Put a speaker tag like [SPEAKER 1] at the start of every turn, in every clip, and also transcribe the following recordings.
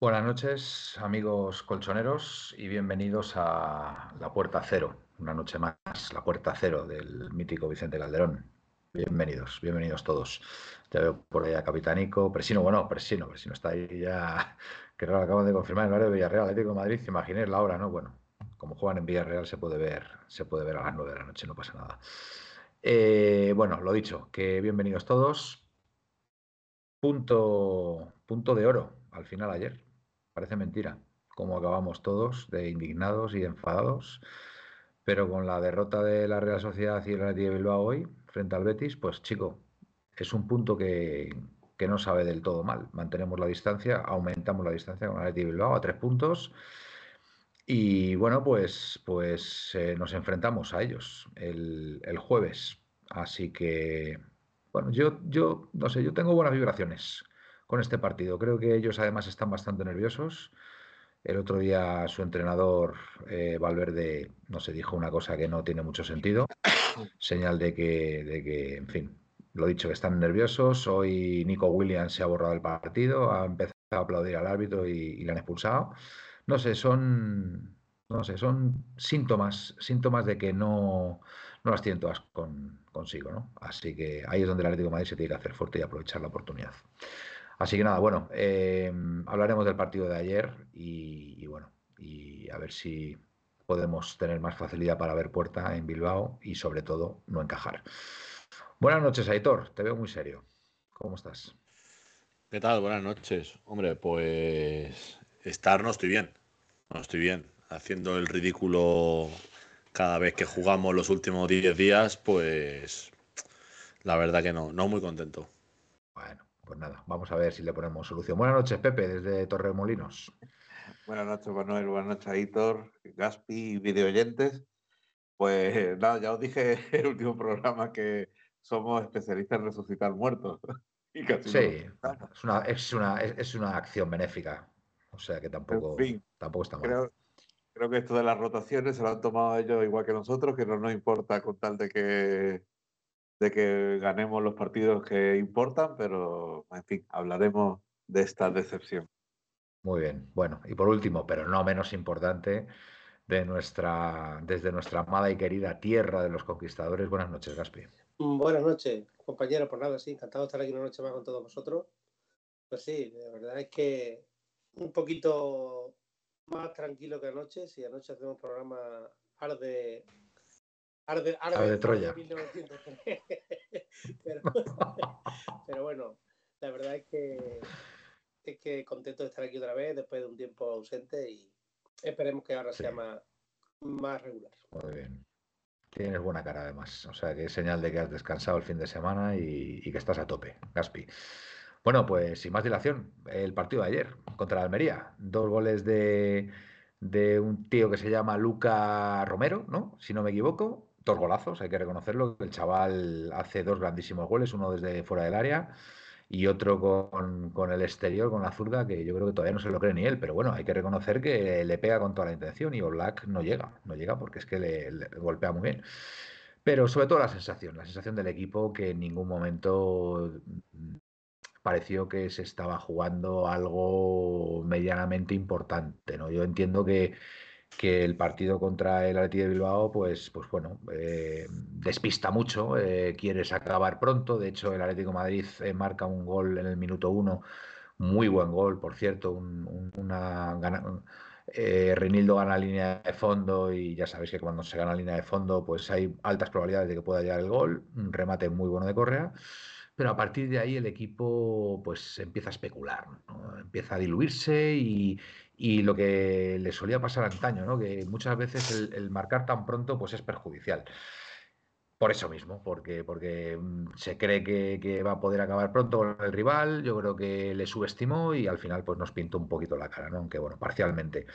[SPEAKER 1] Buenas noches, amigos colchoneros, y bienvenidos a La Puerta Cero, una noche más, La Puerta Cero del mítico Vicente Calderón. Bienvenidos, bienvenidos todos. Ya veo por ahí a Capitánico, Presino, bueno, Presino, Presino está ahí ya, que lo acaban de confirmar el horario de Villarreal, Atlético de Madrid, imaginéis la hora, ¿no? Bueno, como juegan en Villarreal se puede ver, se puede ver a las nueve de la noche, no pasa nada. Eh, bueno, lo dicho, que bienvenidos todos. Punto, punto de oro al final ayer Parece mentira cómo acabamos todos de indignados y enfadados, pero con la derrota de la Real Sociedad y el Athletic de Bilbao hoy frente al Betis, pues chico, es un punto que, no sabe del todo mal. Mantenemos la distancia, aumentamos la distancia con el Athletic de Bilbao a tres puntos. Y bueno, pues, pues eh, nos enfrentamos a ellos el, el, jueves. Así que, bueno, yo, yo no sé, yo tengo buenas vibraciones con este partido. Creo que ellos además están bastante nerviosos. El otro día su entrenador eh, Valverde, no se dijo una cosa que no tiene mucho sentido, señal de que, de que, en fin, lo dicho, que están nerviosos. Hoy Nico Williams se ha borrado el partido, ha empezado a aplaudir al árbitro y, le han expulsado. No sé, son, no sé, son síntomas, síntomas de que no, no las tienen todas con, consigo, ¿no? Así que ahí es donde el Atlético de Madrid se tiene que hacer fuerte y aprovechar la oportunidad. Así que nada, bueno, eh, hablaremos del partido de ayer y, bueno, y a ver si podemos tener más facilidad para ver puerta en Bilbao y sobre todo no encajar. Buenas noches, Aitor, te veo muy serio. ¿Cómo estás?
[SPEAKER 2] ¿Qué tal? Buenas noches. Hombre, pues estar no estoy bien. No estoy bien. Haciendo el ridículo cada vez que jugamos los últimos 10 días, pues la verdad que no, no muy contento.
[SPEAKER 1] Pues nada, vamos a ver si le ponemos solución. Buenas noches, Pepe, desde Torremolinos.
[SPEAKER 3] Buenas noches, Manuel. Buenas noches, Aitor, Gaspi y videoyentes. Pues nada, ya os dije en el último programa que somos especialistas en resucitar muertos.
[SPEAKER 1] sí, es, una, es, una, es, una, acción benéfica. O sea que tampoco, tampoco está mal.
[SPEAKER 3] Creo, creo que esto de las rotaciones se lo han tomado ellos igual que nosotros, que no nos importa con tal de que de que ganemos los partidos que importan, pero en fin, hablaremos de esta decepción.
[SPEAKER 1] Muy bien. Bueno, y por último, pero no menos importante, de nuestra, desde nuestra amada y querida tierra de los conquistadores. Buenas noches, Gaspi.
[SPEAKER 4] Buenas noches, compañero. Por nada, sí, encantado de estar aquí una noche más con todos vosotros. Pues sí, la verdad es que un poquito más tranquilo que anoche. Si anoche hacemos programa arde
[SPEAKER 1] Arde, de Troya.
[SPEAKER 4] pero, bueno, la verdad es que, es que contento de estar aquí otra vez después de un tiempo ausente y esperemos que ahora sea más, más regular.
[SPEAKER 1] Muy bien. Tienes buena cara además, o sea que es señal de que has descansado el fin de semana y, y que estás a tope, Gaspi. Bueno, pues sin más dilación, el partido de ayer contra la Almería. Dos goles de, de un tío que se llama Luca Romero, ¿no? Si no me equivoco dos golazos, hay que reconocerlo. El chaval hace dos grandísimos goles, uno desde fuera del área y otro con, el exterior, con la zurda, que yo creo que todavía no se lo cree ni él, pero bueno, hay que reconocer que le pega con toda la intención y Oblak no llega, no llega porque es que le, golpea muy bien. Pero sobre todo la sensación, la sensación del equipo que en ningún momento pareció que se estaba jugando algo medianamente importante, ¿no? Yo entiendo que que el partido contra el Atleti de Bilbao, pues, pues bueno, eh, despista mucho, eh, quieres acabar pronto. De hecho, el Atlético Madrid eh, marca un gol en el minuto uno, muy buen gol, por cierto, una, Eh, Reinildo gana línea de fondo y ya sabéis que cuando se gana línea de fondo, pues hay altas probabilidades de que pueda llegar el gol. Un remate muy bueno de Correa. Pero a partir de ahí el equipo pues empieza a especular, empieza a diluirse y, y, lo que le solía pasar antaño, ¿no? que muchas veces el, marcar tan pronto pues es perjudicial. Por eso mismo, porque, porque mm, se cree que, va a poder acabar pronto con el rival, yo creo que le subestimó y al final pues nos pintó un poquito la cara, ¿no? aunque bueno, parcialmente.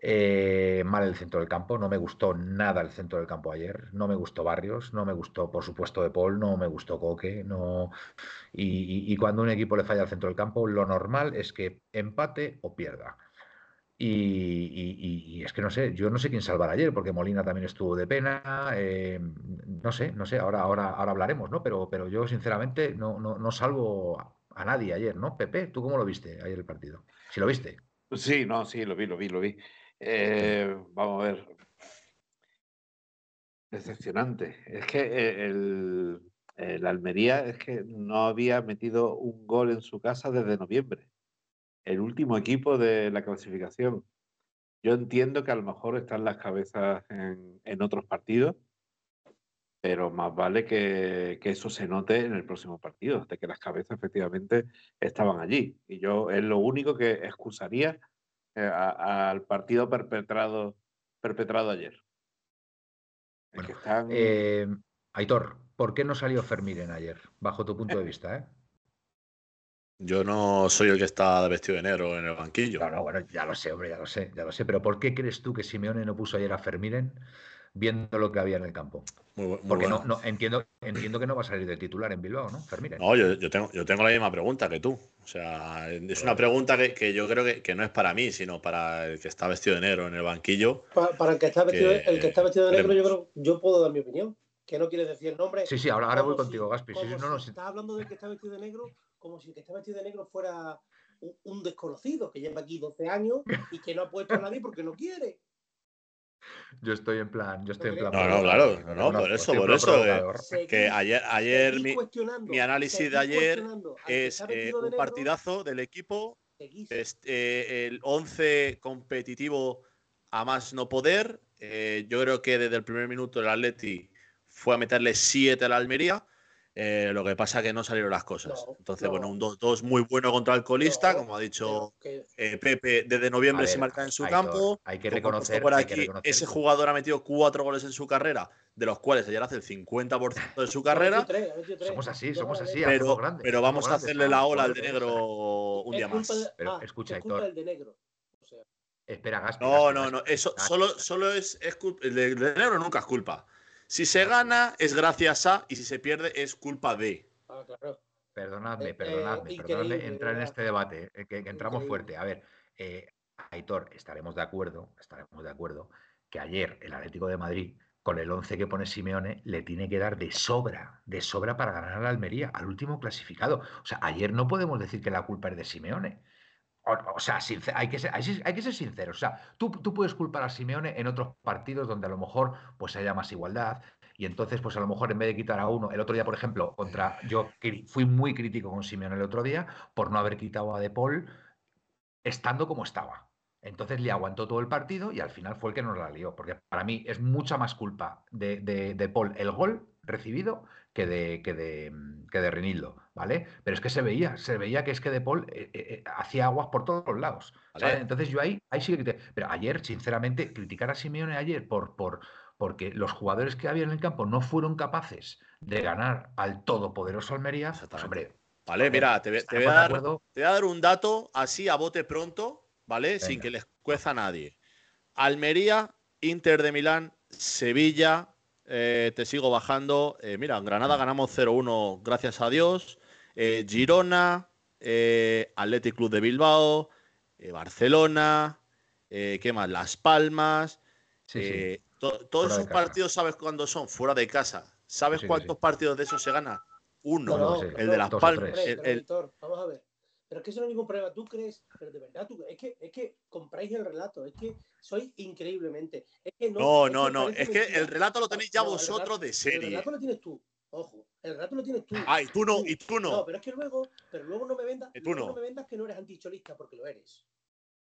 [SPEAKER 1] Eh, mal el centro del campo, no me gustó nada el centro del campo ayer, no me gustó Barrios, no me gustó por supuesto De Paul, no me gustó Coque, no... y cuando un equipo le falla al centro del campo, lo normal es que empate o pierda. Y, es que no sé, yo no sé quién salvar ayer, porque Molina también estuvo de pena. Eh, no sé, no sé, ahora, ahora, ahora hablaremos, ¿no? Pero, pero yo sinceramente no, no, no salvo a, nadie ayer, ¿no? Pepe, ¿tú cómo lo viste ayer el partido? Si lo viste.
[SPEAKER 3] Sí, no, sí, lo vi, lo vi, lo vi. Eh, vamos a ver. Decepcionante. Es que eh, el, el Almería es que no había metido un gol en su casa desde noviembre el último equipo de la clasificación. Yo entiendo que a lo mejor están las cabezas en, otros partidos, pero más vale que, eso se note en el próximo partido, de que las cabezas efectivamente estaban allí. Y yo es lo único que excusaría eh, al partido perpetrado, perpetrado ayer.
[SPEAKER 1] Eh, Aitor, ¿por qué no salió Fermín ayer, bajo tu punto de vista? ¿eh?
[SPEAKER 2] Yo no soy el que está vestido de negro en el banquillo.
[SPEAKER 1] No, no, bueno, ya lo sé, hombre, ya lo sé, ya lo sé. Pero ¿por qué crees tú que Simeone no puso ayer a Fermín viendo lo que había en el campo? Porque no, no, entiendo, entiendo que no va a salir de titular en Bilbao, ¿no? Fermín.
[SPEAKER 2] No, yo, tengo, yo tengo la misma pregunta que tú. O sea, es una pregunta que, yo creo que, no es para mí, sino para el que está vestido de negro en el banquillo.
[SPEAKER 4] Para, el, que está vestido, el que está vestido de negro, yo creo, yo puedo dar mi opinión. Que no quiere decir el nombre.
[SPEAKER 1] Sí, sí, ahora, ahora voy contigo, Gaspi.
[SPEAKER 4] Sí, no, no, estás hablando del que está vestido de negro como si el que está vestido de negro fuera un, desconocido que lleva aquí 12 años y que no ha puesto a nadie porque no quiere.
[SPEAKER 1] Yo estoy en plan, yo estoy en plan.
[SPEAKER 2] No, no, claro, no, por eso, por eso. Eh, que ayer, ayer mi, análisis de ayer es eh, un partidazo del equipo, este, el 11 competitivo a más no poder. Eh, yo creo que desde el primer minuto el Atleti fue a meterle 7 a la Almería. Eh, lo que pasa es que no salieron las cosas. Entonces, bueno, un 2-2 muy bueno contra el colista, como ha dicho eh, Pepe, desde noviembre se marca en su campo.
[SPEAKER 1] Hay que reconocer.
[SPEAKER 2] Por aquí, ese jugador ha metido cuatro goles en su carrera, de los cuales ayer hace el 50% de su carrera.
[SPEAKER 1] Somos así, somos así.
[SPEAKER 2] Pero, pero vamos a hacerle la ola al de negro un día más.
[SPEAKER 1] Pero ah, escucha, de negro. Espera, Gaspi.
[SPEAKER 2] No, no, no. Eso solo, solo es, es El de negro nunca es culpa. Si se gana es gracias a y si se pierde es culpa de.
[SPEAKER 4] Ah, claro.
[SPEAKER 1] Perdonadme, eh, perdonadme, eh, perdonadme entrar en este debate, eh, que, entramos fuerte. A ver, Aitor, estaremos de acuerdo, estaremos de acuerdo que ayer el Atlético de Madrid, con el 11 que pone Simeone, le tiene que dar de sobra, de sobra para ganar a la Almería, al último clasificado. O sea, ayer no podemos decir que la culpa es de Simeone. O, sea, hay, que ser, hay, que ser sinceros. O sea, tú, puedes culpar a Simeone en otros partidos donde a lo mejor pues haya más igualdad. Y entonces, pues a lo mejor en vez de quitar a uno, el otro día, por ejemplo, contra. Yo fui muy crítico con Simeone el otro día por no haber quitado a De Paul estando como estaba. Entonces le aguantó todo el partido y al final fue el que nos la lió. Porque para mí es mucha más culpa de, de, de Paul el gol recibido que de, que de, que de Renildo, ¿vale? Pero es que se veía, se veía que es que De Paul eh, eh, eh, hacía aguas por todos los lados. Entonces yo ahí, ahí sí que Pero ayer, sinceramente, criticar a Simeone ayer por, por, porque los jugadores que había en el campo no fueron capaces de ganar al todopoderoso Almería, pues, hombre.
[SPEAKER 2] Vale, mira, te, voy a dar, te, voy a dar, un dato así a bote pronto, ¿vale? Sin que les cueza a nadie. Almería, Inter de Milán, Sevilla, eh, te sigo bajando. Eh, mira, en Granada ganamos 0-1, gracias a Dios. Eh, Girona, Athletic Club de Bilbao, Barcelona, ¿qué más? Las Palmas. todos esos partidos, ¿sabes cuándo son? Fuera de casa. ¿Sabes cuántos partidos de esos se gana? Uno, el de Las Palmas.
[SPEAKER 4] vamos a ver. Pero es que eso no es ningún problema. Tú crees, pero de verdad, tú, es, que, es que compráis el relato, es que soy increíblemente. Es que
[SPEAKER 2] no, no, no, es que el relato lo tenéis ya vosotros de serie.
[SPEAKER 4] El relato lo tienes tú, ojo, el relato lo tienes tú.
[SPEAKER 2] Ah, y tú no, y tú no.
[SPEAKER 4] No, pero es que luego, pero luego no me vendas, no. no me vendas que no eres anticholista, porque lo eres.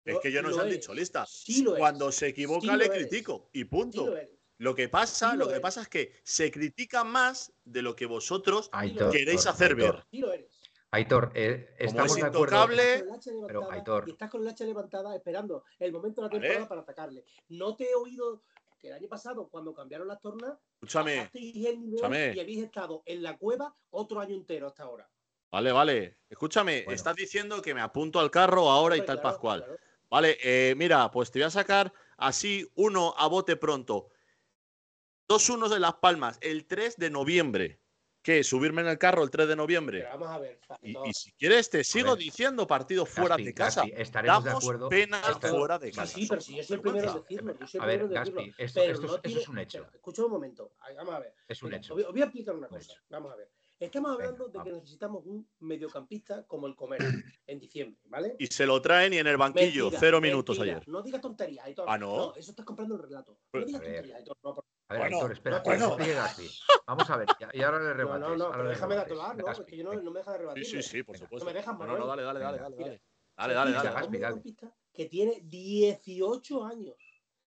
[SPEAKER 2] Es que yo no
[SPEAKER 4] Lo
[SPEAKER 2] se han
[SPEAKER 4] eres.
[SPEAKER 2] dicho lista.
[SPEAKER 4] Sí lo eres.
[SPEAKER 2] Cuando se equivoca
[SPEAKER 4] Sí
[SPEAKER 2] le
[SPEAKER 4] eres.
[SPEAKER 2] critico y
[SPEAKER 4] Sí
[SPEAKER 2] punto.
[SPEAKER 4] lo eres.
[SPEAKER 2] Lo que pasa,
[SPEAKER 4] Sí
[SPEAKER 2] lo
[SPEAKER 4] lo
[SPEAKER 2] que pasa es que se critica más de lo que vosotros
[SPEAKER 1] Aitor,
[SPEAKER 2] queréis hacer
[SPEAKER 1] Aitor,
[SPEAKER 2] ver.
[SPEAKER 4] Sí lo eres.
[SPEAKER 1] Aitor, eh,
[SPEAKER 2] Como
[SPEAKER 1] estamos
[SPEAKER 2] es
[SPEAKER 1] de acuerdo.
[SPEAKER 2] intocable,
[SPEAKER 4] Con el hacha
[SPEAKER 1] Pero,
[SPEAKER 4] levantada
[SPEAKER 1] Aitor.
[SPEAKER 4] y estás con el hacha levantada esperando el momento de la
[SPEAKER 2] Vale.
[SPEAKER 4] temporada para atacarle. No te he oído que el año pasado, cuando cambiaron las tornas,
[SPEAKER 2] Escúchame, escúchame.
[SPEAKER 4] y habéis estado en la cueva otro año entero hasta ahora.
[SPEAKER 2] vale, vale. Escúchame,
[SPEAKER 1] Bueno.
[SPEAKER 2] estás diciendo que me apunto al carro ahora y tal
[SPEAKER 4] claro,
[SPEAKER 2] Pascual.
[SPEAKER 4] claro.
[SPEAKER 2] Vale, eh, mira, pues te voy a sacar así uno a bote pronto. Dos unos de Las Palmas, el 3 de noviembre. ¿Qué? ¿Subirme en el carro el 3 de noviembre?
[SPEAKER 4] Pero vamos a ver.
[SPEAKER 2] Y, y si quieres, te sigo
[SPEAKER 1] ver.
[SPEAKER 2] diciendo partidos fuera
[SPEAKER 1] Gaspi,
[SPEAKER 2] de casa.
[SPEAKER 1] Gaspi, estaremos de
[SPEAKER 2] Damos
[SPEAKER 1] acuerdo.
[SPEAKER 2] pena fuera de
[SPEAKER 4] Sí,
[SPEAKER 2] casa.
[SPEAKER 4] sí, pero si yo soy el primero en decirlo. Yo soy el
[SPEAKER 1] A ver,
[SPEAKER 4] decirlo.
[SPEAKER 1] Gaspi, esto, esto es-
[SPEAKER 4] no
[SPEAKER 1] eso
[SPEAKER 4] tiene-
[SPEAKER 1] es un hecho.
[SPEAKER 4] pero escucha un momento. Vamos a ver.
[SPEAKER 1] Es un
[SPEAKER 4] Mira,
[SPEAKER 1] hecho.
[SPEAKER 4] Os voy, a explicar una
[SPEAKER 1] Un
[SPEAKER 4] cosa.
[SPEAKER 1] hecho.
[SPEAKER 4] Vamos a ver. Estamos
[SPEAKER 1] Venga,
[SPEAKER 4] hablando de que necesitamos un mediocampista como el comer en diciembre, ¿vale?
[SPEAKER 2] Y se lo traen y en el banquillo,
[SPEAKER 4] Mentira,
[SPEAKER 2] cero minutos
[SPEAKER 4] mentira.
[SPEAKER 2] ayer.
[SPEAKER 4] No digas tonterías, Aitor.
[SPEAKER 2] Ah, ¿no?
[SPEAKER 4] eso estás comprando el relato. No
[SPEAKER 2] Pero-
[SPEAKER 4] digas tonterías, Aitor. No, por-
[SPEAKER 1] A ver,
[SPEAKER 2] Bueno,
[SPEAKER 1] Aitor, espera,
[SPEAKER 4] no, bueno.
[SPEAKER 1] Gaspi. Vamos a ver, y- ahora le
[SPEAKER 4] no,
[SPEAKER 1] rebates.
[SPEAKER 4] no, no,
[SPEAKER 1] ahora
[SPEAKER 4] pero
[SPEAKER 1] le
[SPEAKER 4] déjame datolar, ¿no?
[SPEAKER 1] Gaspi,
[SPEAKER 4] Es que yo no, no me deja de
[SPEAKER 2] Sí,
[SPEAKER 4] rebatir.
[SPEAKER 2] sí, sí, por
[SPEAKER 1] Venga.
[SPEAKER 2] supuesto.
[SPEAKER 4] No me dejas,
[SPEAKER 2] no, no, no,
[SPEAKER 4] Manuel.
[SPEAKER 2] dale, dale, dale,
[SPEAKER 1] Venga.
[SPEAKER 2] dale, dale. Dale, dale,
[SPEAKER 1] Venga,
[SPEAKER 2] dale.
[SPEAKER 4] un
[SPEAKER 1] dale.
[SPEAKER 4] mediocampista que tiene 18 años.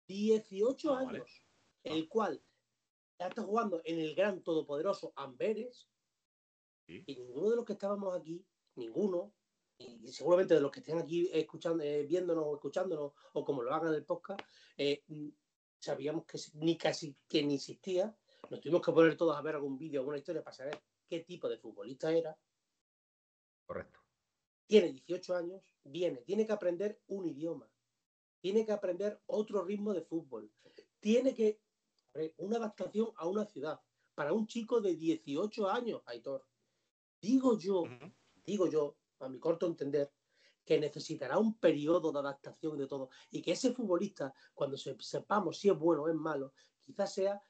[SPEAKER 4] 18
[SPEAKER 2] Ah,
[SPEAKER 4] años. El cual ya está jugando en el gran todopoderoso Amberes.
[SPEAKER 2] Sí.
[SPEAKER 4] Y ninguno de los que estábamos aquí, ninguno, y seguramente de los que estén aquí escuchando, eh, viéndonos o escuchándonos, o como lo hagan en el podcast, eh, sabíamos que ni casi que ni existía. Nos tuvimos que poner todos a ver algún vídeo, alguna historia para saber qué tipo de futbolista era
[SPEAKER 1] Correcto.
[SPEAKER 4] tiene 18 años, viene, tiene que aprender un idioma, tiene que aprender otro ritmo de fútbol, tiene que una adaptación a una ciudad para un chico de 18 años, Aitor. Digo yo, digo yo, a mi corto entender, que necesitará un periodo de adaptación y de todo, y que ese futbolista, cuando se- sepamos si es bueno o es malo, quizás sea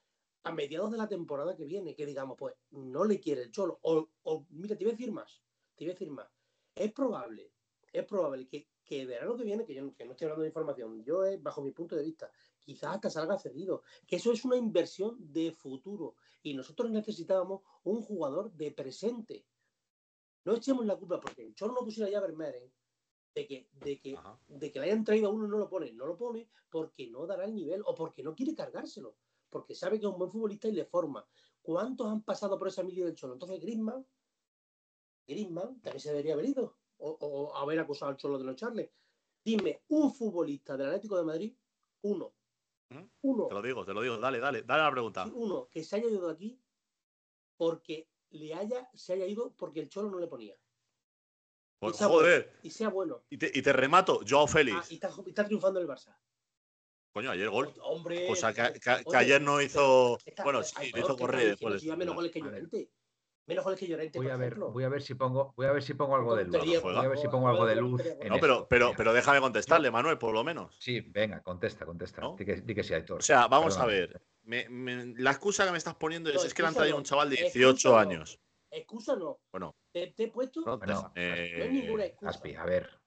[SPEAKER 4] a mediados de la temporada que viene, que digamos, pues no le quiere el cholo, o, o mira, te voy a decir más, te voy a decir más, es probable, es probable que, que verano que viene, que yo no, que no estoy hablando de información, yo es bajo mi punto de vista, quizás hasta salga cedido, que eso es una inversión de futuro. Y nosotros necesitábamos un jugador de presente. No echemos la culpa porque el Cholo no pusiera ya Vermeeren de que, de, que,
[SPEAKER 2] Ajá.
[SPEAKER 4] de que le hayan traído a uno y no lo pone. No lo pone porque no dará el nivel o porque no quiere cargárselo. Porque sabe que es un buen futbolista y le forma. ¿Cuántos han pasado por esa milicia del Cholo? Entonces Griezmann, Griezmann también se debería haber ido o, o haber acusado al Cholo de no echarle. Dime, un futbolista del Atlético de Madrid, uno,
[SPEAKER 2] Ujú.
[SPEAKER 4] uno,
[SPEAKER 2] Te lo digo, te lo digo. Dale, dale, dale la pregunta.
[SPEAKER 4] Uno que se haya ido de aquí porque le haya, se haya ido porque el Cholo no le ponía.
[SPEAKER 2] Pues,
[SPEAKER 4] y sea
[SPEAKER 2] joder.
[SPEAKER 4] bueno, y sea bueno.
[SPEAKER 2] Y te, y te remato, Joao
[SPEAKER 4] Ah,
[SPEAKER 2] Félix.
[SPEAKER 4] y está, y está triunfando el Barça.
[SPEAKER 2] Coño, ayer gol.
[SPEAKER 4] Hombre.
[SPEAKER 2] Cosa que, que- ayer no hizo.
[SPEAKER 4] está-
[SPEAKER 2] Bueno, sí, lo hizo correr después de
[SPEAKER 4] "Sí, menos goles que. Llorente. Menos goles que Llorente,
[SPEAKER 1] Voy
[SPEAKER 4] por
[SPEAKER 1] a ver,
[SPEAKER 4] ejemplo.
[SPEAKER 1] voy a ver si pongo, voy a ver si pongo algo de luz.
[SPEAKER 2] Voy
[SPEAKER 1] a ver si pongo algo de luz.
[SPEAKER 2] No, pero, pero, pero déjame contestarle, Manuel, por lo menos.
[SPEAKER 1] Sí, venga, contesta, contesta.
[SPEAKER 2] ¿No?
[SPEAKER 1] Di que, di que sí, Aitor.
[SPEAKER 2] O sea, vamos a ver. Me- me- la excusa que me estás poniendo es,
[SPEAKER 4] No,
[SPEAKER 2] es que le han traído un chaval de
[SPEAKER 4] Excusa
[SPEAKER 2] 18
[SPEAKER 4] no.
[SPEAKER 2] años.
[SPEAKER 4] Excusa no.
[SPEAKER 2] Bueno,
[SPEAKER 4] Te, te he puesto.
[SPEAKER 2] no,
[SPEAKER 1] Bueno,
[SPEAKER 2] eh,
[SPEAKER 4] no es ninguna excusa.
[SPEAKER 1] Gaspi, a ver.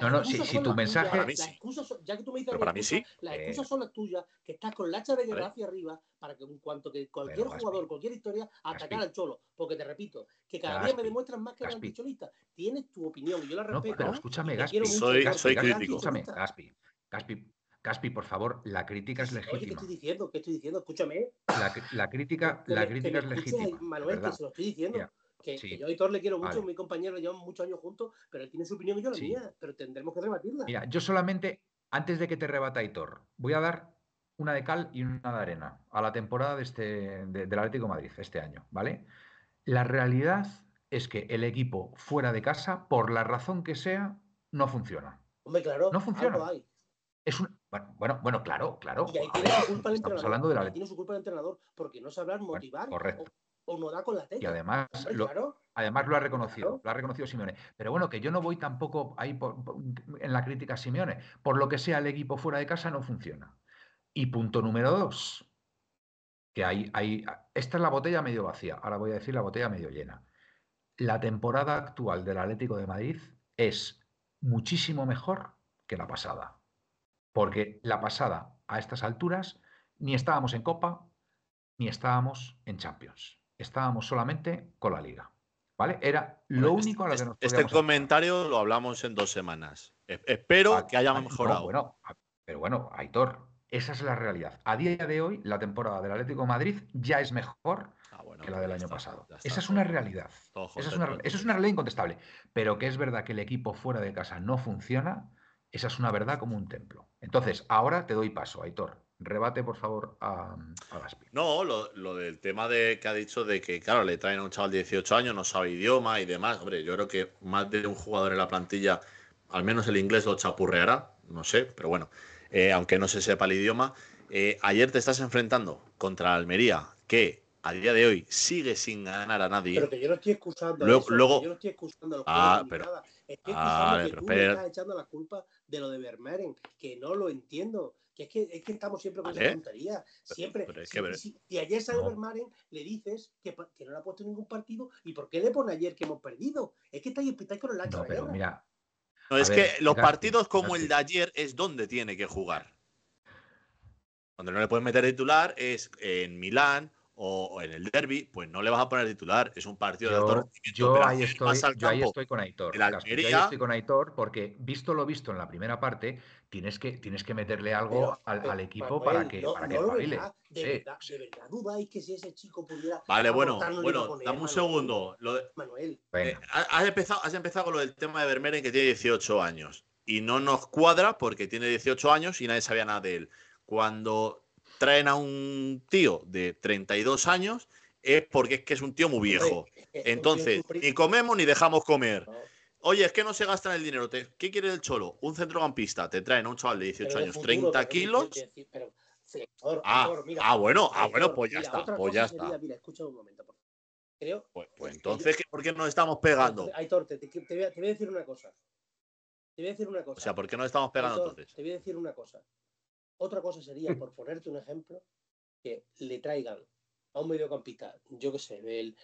[SPEAKER 1] No, no, si- si tu mensaje-
[SPEAKER 4] tuyas,
[SPEAKER 2] Para mí
[SPEAKER 4] las
[SPEAKER 2] sí.
[SPEAKER 4] excusas son- ya que tú me dices
[SPEAKER 2] para mí
[SPEAKER 4] excusas,
[SPEAKER 2] sí.
[SPEAKER 4] las
[SPEAKER 1] Eh.
[SPEAKER 4] excusas son las tuyas, que estás con la hacha de guerra hacia arriba para que en cuanto que cualquier jugador, cualquier historia, atacar
[SPEAKER 1] Gaspi.
[SPEAKER 4] al cholo. Porque te repito, que cada día me demuestras más que eres anticholista. Tienes tu opinión y yo la
[SPEAKER 1] No,
[SPEAKER 4] respeto.
[SPEAKER 1] pero escúchame,
[SPEAKER 4] y te
[SPEAKER 1] Gaspi.
[SPEAKER 4] mucho,
[SPEAKER 2] Soy-
[SPEAKER 4] Gaspi,
[SPEAKER 2] soy crítico.
[SPEAKER 1] Escúchame. Gaspi. Gaspi, Gaspi, por favor, la crítica es
[SPEAKER 4] Oye, ¿qué
[SPEAKER 1] legítima.
[SPEAKER 4] estoy diciendo? ¿Qué estoy diciendo? Escúchame.
[SPEAKER 1] La, crítica,
[SPEAKER 4] Que
[SPEAKER 1] la
[SPEAKER 4] me- que
[SPEAKER 1] crítica es legítima.
[SPEAKER 4] Manuel, que se lo estoy diciendo.
[SPEAKER 1] Mira,
[SPEAKER 4] que,
[SPEAKER 1] sí.
[SPEAKER 4] que yo a Hitor le quiero mucho,
[SPEAKER 1] Vale.
[SPEAKER 4] mi compañero, llevamos muchos años juntos, pero él tiene su opinión y yo la
[SPEAKER 1] Sí.
[SPEAKER 4] mía. Pero tendremos que rebatirla.
[SPEAKER 1] Mira, yo solamente, antes de que te rebata Aitor, voy a dar una de cal y una de arena a la temporada de este, de- del Atlético de Madrid este año, ¿vale? La realidad es que el equipo fuera de casa, por la razón que sea, no funciona.
[SPEAKER 4] Hombre, claro,
[SPEAKER 1] no funciona.
[SPEAKER 4] algo hay.
[SPEAKER 1] Es un, bueno, bueno, bueno, claro, claro.
[SPEAKER 4] Y ahí tiene
[SPEAKER 1] ver,
[SPEAKER 4] su culpa el entrenador.
[SPEAKER 1] hablando
[SPEAKER 4] tiene su culpa el entrenador, porque no sabrá motivar
[SPEAKER 1] correcto.
[SPEAKER 4] o, o no da con la
[SPEAKER 1] Y además
[SPEAKER 4] Hombre,
[SPEAKER 1] lo,
[SPEAKER 4] claro.
[SPEAKER 1] Además lo ha reconocido,
[SPEAKER 4] Claro.
[SPEAKER 1] lo ha reconocido Simeone. Pero bueno, que yo no voy tampoco ahí por- por- en la crítica a Simeone. Por lo que sea, el equipo fuera de casa no funciona. Y punto número dos, que hay, hay, esta es la botella medio vacía, ahora voy a decir la botella medio llena. La temporada actual del Atlético de Madrid es muchísimo mejor que la pasada. Porque la pasada, a estas alturas, ni estábamos en Copa, ni estábamos en Champions. Estábamos solamente con la Liga. ¿Vale? Era lo
[SPEAKER 2] Bueno,
[SPEAKER 1] único a lo que
[SPEAKER 2] este,
[SPEAKER 1] nos
[SPEAKER 2] este
[SPEAKER 1] podíamos
[SPEAKER 2] comentario lo hablamos en dos semanas. Espero que haya mejorado.
[SPEAKER 1] bueno, pero bueno, Aitor, esa es la realidad. A día de hoy, la temporada del Atlético de Madrid ya es mejor ah, que la del año pasado. esa es una realidad. Esa es una, eso es una realidad incontestable. Pero que es verdad que el equipo fuera de casa no funciona, esa es una verdad como un templo. Entonces, ahora te doy paso, Aitor. Rebate, por favor, a, a Gaspi.
[SPEAKER 2] No, lo, del tema de que ha dicho de que, claro, le traen a un chaval de 18 años, no sabe idioma y demás. Hombre, yo creo que más de un jugador en la plantilla, al menos el inglés lo chapurreará, no sé, pero bueno, eh, aunque no se sepa el idioma. Eh, ayer te estás enfrentando contra Almería, que a día de hoy sigue sin ganar a nadie.
[SPEAKER 4] Pero que yo no estoy excusando
[SPEAKER 2] luego,
[SPEAKER 4] luego... yo no estoy excusando
[SPEAKER 2] ah, pero,
[SPEAKER 4] nada. Estoy excusando que tú me estás echando la culpa de lo de Vermeeren, que no lo entiendo. Que es que, es que estamos siempre con esa tontería. Siempre. y ayer sale no. le dices que, que, no le ha puesto ningún partido. ¿Y por qué le pone ayer que hemos perdido? Es que estáis, estáis con el hacha
[SPEAKER 1] no, pero mira,
[SPEAKER 2] no, es que los partidos como el de ayer es donde tiene que jugar. Donde no le puedes meter titular es en Milán o, en el derby, pues no le vas a poner titular. Es un partido
[SPEAKER 1] de Yo, ahí estoy, yo ahí estoy con Aitor. yo ahí estoy con Aitor porque, visto lo visto en la primera parte, tienes que, tienes que meterle algo al, equipo para que, para que
[SPEAKER 4] espabile. De, verdad, de verdad dudáis que si ese chico pudiera.
[SPEAKER 2] Vale, bueno, bueno, dame un segundo. Manuel. Eh, has, empezado, has empezado con lo del tema de Vermeeren que tiene 18 años. Y no nos cuadra porque tiene 18 años y nadie sabía nada de él. Cuando traen a un tío de 32 años es porque es que es un tío muy viejo. Entonces, ni comemos ni dejamos comer. Oye, es que no se gastan el dinero. ¿Qué quiere el cholo? Un centrocampista. Te traen a un chaval de 18 años, 30 kilos. ah, ah, bueno, ah, bueno, pues ya está. Pues ya está.
[SPEAKER 4] Mira, escucha un momento, por Creo,
[SPEAKER 2] pues, pues entonces, ¿por qué nos estamos pegando?
[SPEAKER 4] Aitor, te, te, voy a, te, voy a, decir una cosa. Te voy a decir una cosa.
[SPEAKER 2] O sea, ¿por qué nos estamos pegando entonces?
[SPEAKER 4] Te voy a decir una cosa. Otra cosa sería, por ponerte un ejemplo, que le traigan a un mediocampista, yo qué sé, del,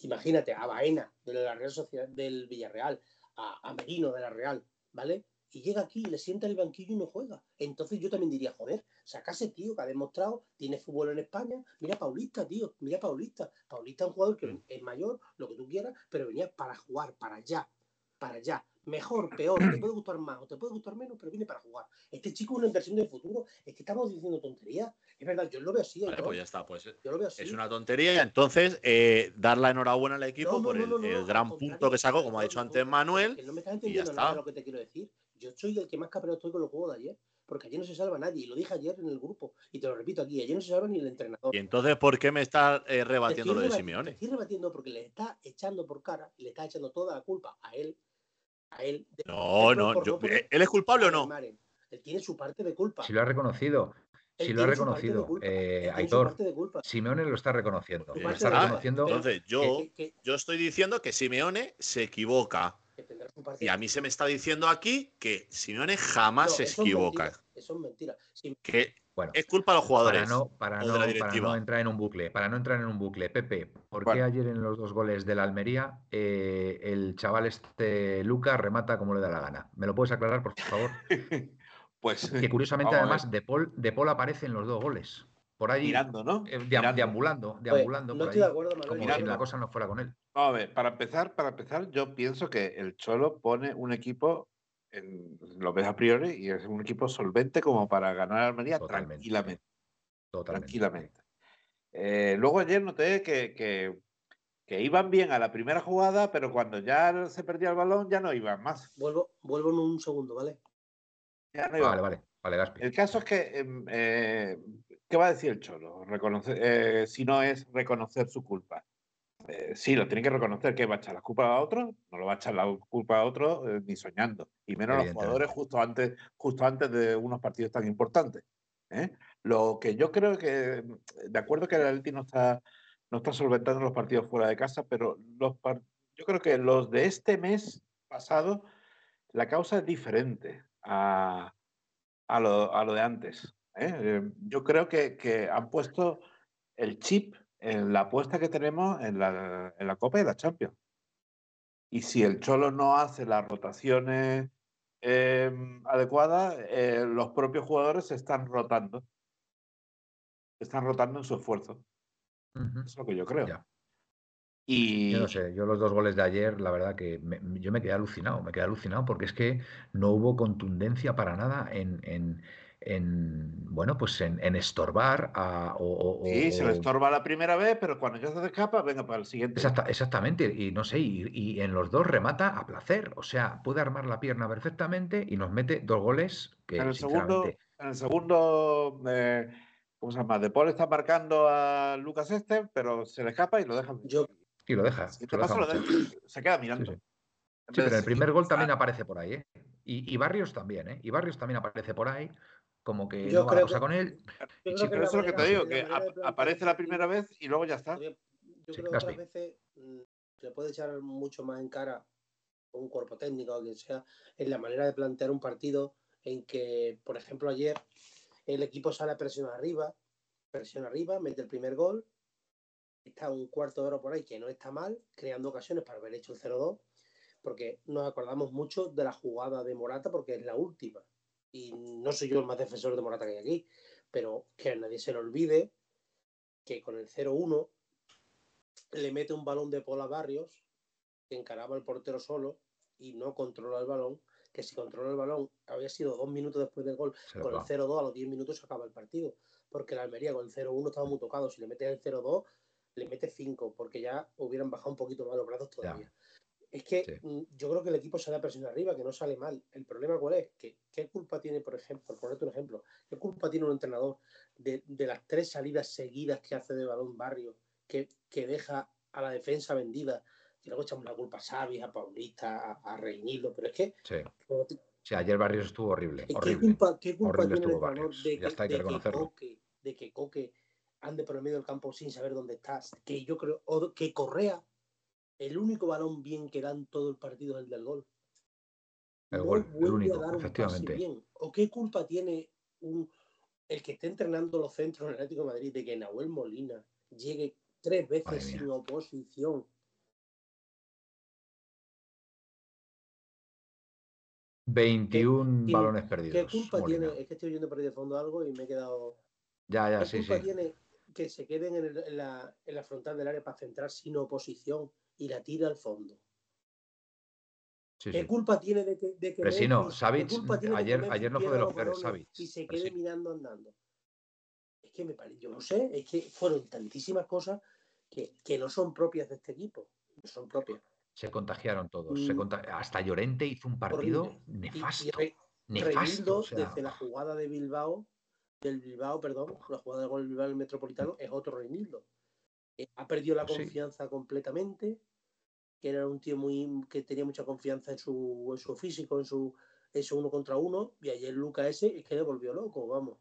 [SPEAKER 4] imagínate, a Baena de la Real Sociedad del Villarreal, a, Merino de la Real, ¿vale? Y llega aquí, le sienta el banquillo y no juega. Entonces yo también diría, joder, sacase tío que ha demostrado, tiene fútbol en España, mira Paulista, tío, mira Paulista. Paulista es un jugador que mm. es mayor, lo que tú quieras, pero venía para jugar, para allá, para allá mejor, peor, te puede gustar más o te puede gustar menos, pero viene para jugar. Este chico es una inversión del futuro. Es que estamos diciendo tonterías. Es verdad, yo lo veo así.
[SPEAKER 2] Vale, pues ya está. Pues Es una tontería. Entonces, eh, dar la enhorabuena al equipo por el, gran punto que sacó, como ha dicho antes Manuel.
[SPEAKER 4] no me estás entendiendo nada de lo que te quiero decir. Yo soy el que más cabrón estoy con los juegos de ayer. Porque ayer no se salva nadie. Y lo dije ayer en el grupo. Y te lo repito aquí. Ayer no se salva ni el entrenador.
[SPEAKER 2] ¿Y entonces por qué me está eh, rebatiendo lo de Simeone?
[SPEAKER 4] estoy rebatiendo porque le está echando por cara le está echando toda la culpa a él él.
[SPEAKER 2] No, no, ¿él es culpable o no?
[SPEAKER 4] Él tiene su parte de culpa.
[SPEAKER 1] Si lo ha reconocido. Si lo ha reconocido, eh, Aitor, Simeone lo está reconociendo. Lo está reconociendo.
[SPEAKER 2] Entonces, yo, yo estoy diciendo que Simeone se equivoca. Y a mí se me está diciendo aquí que Simeone jamás se equivoca.
[SPEAKER 4] eso es mentira.
[SPEAKER 2] Que bueno, es culpa de los jugadores.
[SPEAKER 1] Para no, para no, entrar en un bucle, para no entrar en un bucle. Pepe, ¿por qué ayer en los dos goles de la Almería eh, el chaval este Luca remata como le da la gana? ¿Me lo puedes aclarar, por favor?
[SPEAKER 3] pues.
[SPEAKER 1] Que curiosamente, además, de Paul, de Paul aparece en los dos goles. Por ahí.
[SPEAKER 3] Mirando, ¿no?
[SPEAKER 1] Eh, deambulando, deambulando.
[SPEAKER 4] no estoy de acuerdo,
[SPEAKER 1] Como si la cosa no fuera con él.
[SPEAKER 3] a ver, para empezar, para empezar, yo pienso que el Cholo pone un equipo lo ves a priori y es un equipo solvente como para ganar a Almería tranquilamente. Tranquilamente. Eh, luego ayer noté que, que, iban bien a la primera jugada, pero cuando ya se perdía el balón ya no iban más.
[SPEAKER 4] Vuelvo, vuelvo en un segundo, ¿vale?
[SPEAKER 1] Vale, vale. Vale,
[SPEAKER 3] El caso es que, em, eh, ¿qué va a decir el Cholo? Reconocer, eh, si no es reconocer su culpa. Eh, sí, lo tiene que reconocer que va a echar la culpa a otro, no lo va a echar la culpa a otro eh, ni soñando, y menos los jugadores justo antes, justo antes de unos partidos tan importantes. ¿eh? Lo que yo creo que, de acuerdo que el Atleti no está, no está solventando los partidos fuera de casa, pero los yo creo que los de este mes pasado, la causa es diferente a, a, lo, a lo, de antes. Yo creo que, que han puesto el chip en la apuesta que tenemos en la, en la Copa y la Champions. Y si el Cholo no hace las rotaciones em, adecuadas, eh, los propios jugadores se están rotando. Se están rotando en su esfuerzo. Eso es lo que yo creo. Y
[SPEAKER 1] Yo no sé, yo los dos goles de ayer, la verdad que me- yo me quedé alucinado, me quedé alucinado porque es que no hubo contundencia para nada en, en, en, bueno, pues en, en estorbar a, o, o-
[SPEAKER 3] sí, se le
[SPEAKER 1] o-
[SPEAKER 3] estorba la primera vez, pero cuando ya se escapa, venga para el siguiente.
[SPEAKER 1] Exacta- exactamente, y no sé, y, y en los dos remata a placer, o sea, puede armar la pierna perfectamente y nos mete dos goles que,
[SPEAKER 3] En el segundo, en el segundo eh, ¿cómo se llama? De Paul está marcando a Lucas Este, pero se le escapa y lo deja.
[SPEAKER 4] Yo,
[SPEAKER 1] y lo deja, se lo
[SPEAKER 3] lo deja, queda mirando.
[SPEAKER 1] sí. Pero el primer gol también aparece por ahí, ¿eh? Y, y Barrios también, ¿eh? Y Barrios también aparece por ahí, como que
[SPEAKER 4] Yo
[SPEAKER 1] no
[SPEAKER 4] creo
[SPEAKER 1] cosa
[SPEAKER 4] que-
[SPEAKER 1] con él.
[SPEAKER 4] yo
[SPEAKER 3] Sí,
[SPEAKER 4] creo que
[SPEAKER 3] pero eso es lo que te digo, que aparece la primera vez y luego ya está.
[SPEAKER 4] Yo
[SPEAKER 1] Sí,
[SPEAKER 4] creo que otras veces mm, se puede echar mucho más en cara a un cuerpo técnico o quien sea en la manera de plantear un partido en que, por ejemplo, ayer el equipo sale a presión arriba, presión arriba, mete el primer gol, está un cuarto de hora por ahí que no está mal, creando ocasiones para haber hecho el 0-2, porque nos acordamos mucho de la jugada de Morata porque es la última. No soy yo el más defensor de Morata que hay aquí, pero que a nadie se le olvide que con el 0-1 le mete un balón de Pola Barrios que encaraba al portero solo y no controla el balón, que si controla el balón había sido dos minutos después del gol,
[SPEAKER 1] Se
[SPEAKER 4] con el
[SPEAKER 1] clava.
[SPEAKER 4] 0-2 a los 10 minutos se acaba el partido, porque la Almería con el 0-1 estaba muy tocado, si le metes el 0-2 le metes 5, porque ya hubieran bajado un poquito más los brazos todavía. Es que
[SPEAKER 1] Sí.
[SPEAKER 4] mm, yo creo que el equipo sale a presión arriba, que no sale mal. El problema cuál es, que qué culpa tiene, por ejemplo, por ponerte un ejemplo, qué culpa tiene un entrenador de, de las tres salidas seguidas que hace de balón barrio, que, que deja a la defensa vendida, y luego echamos la culpa a Xavi, a Paulista, a, a Reinildo, pero es que
[SPEAKER 1] Sí. Sí, ayer Barrios estuvo horrible,
[SPEAKER 4] ¿Qué
[SPEAKER 1] horrible.
[SPEAKER 4] culpa, qué culpa
[SPEAKER 1] Horrible
[SPEAKER 4] tiene el entrenador de
[SPEAKER 1] ya está, hay que
[SPEAKER 4] de que. Coque, de que Coque ande por el medio del campo sin saber dónde estás? Que yo creo, o que Correa, el único balón bien que da en todo el partido es el del gol.
[SPEAKER 1] El gol, el
[SPEAKER 4] a
[SPEAKER 1] único,
[SPEAKER 4] dar un pase
[SPEAKER 1] efectivamente.
[SPEAKER 4] bien. ¿O qué culpa tiene un, el que esté entrenando los centros en el Atlético de Madrid de que Nahuel Molina llegue tres
[SPEAKER 1] Madre
[SPEAKER 4] veces
[SPEAKER 1] mía.
[SPEAKER 4] sin oposición?
[SPEAKER 1] 21
[SPEAKER 4] ¿Qué-
[SPEAKER 1] balones
[SPEAKER 4] ¿Qué
[SPEAKER 1] perdidos.
[SPEAKER 4] culpa
[SPEAKER 1] Molina.
[SPEAKER 4] tiene? Es que estoy oyendo por ahí de fondo algo y me he quedado.
[SPEAKER 1] Ya, ya,
[SPEAKER 4] ¿Qué
[SPEAKER 1] sí,
[SPEAKER 4] culpa
[SPEAKER 1] sí.
[SPEAKER 4] tiene que se queden en, el- en la, en la frontal del área para centrar sin oposición y la tira al fondo?
[SPEAKER 1] sí,
[SPEAKER 4] ¿Qué
[SPEAKER 1] sí.
[SPEAKER 4] culpa tiene de que, de que
[SPEAKER 1] Pero si no,
[SPEAKER 4] Memphis-
[SPEAKER 1] Savic,
[SPEAKER 4] qué culpa tiene de que
[SPEAKER 1] ayer- ayer no fue de los peores, Savic,
[SPEAKER 4] Y se quede mirando andando. Es que me parece, yo no sé, es que fueron tantísimas cosas que, que no son propias de este equipo. No son propias.
[SPEAKER 1] Se contagiaron todos. se
[SPEAKER 4] Mm.
[SPEAKER 1] conta- Hasta Llorente hizo un partido
[SPEAKER 4] Horrible.
[SPEAKER 1] Nefasto.
[SPEAKER 4] Y, Re-
[SPEAKER 1] nefasto.
[SPEAKER 4] Reinildo,
[SPEAKER 1] o sea,
[SPEAKER 4] desde la jugada de Bilbao, del Bilbao, perdón, la jugada del gol del Bilbao del Metropolitano, es otro Reinildo. Eh, Ha perdido la
[SPEAKER 1] sí.
[SPEAKER 4] confianza completamente, que era un tío muy que tenía mucha confianza en su, en su físico, en su, en su uno contra uno, y ayer Luca ese es que le volvió loco, vamos.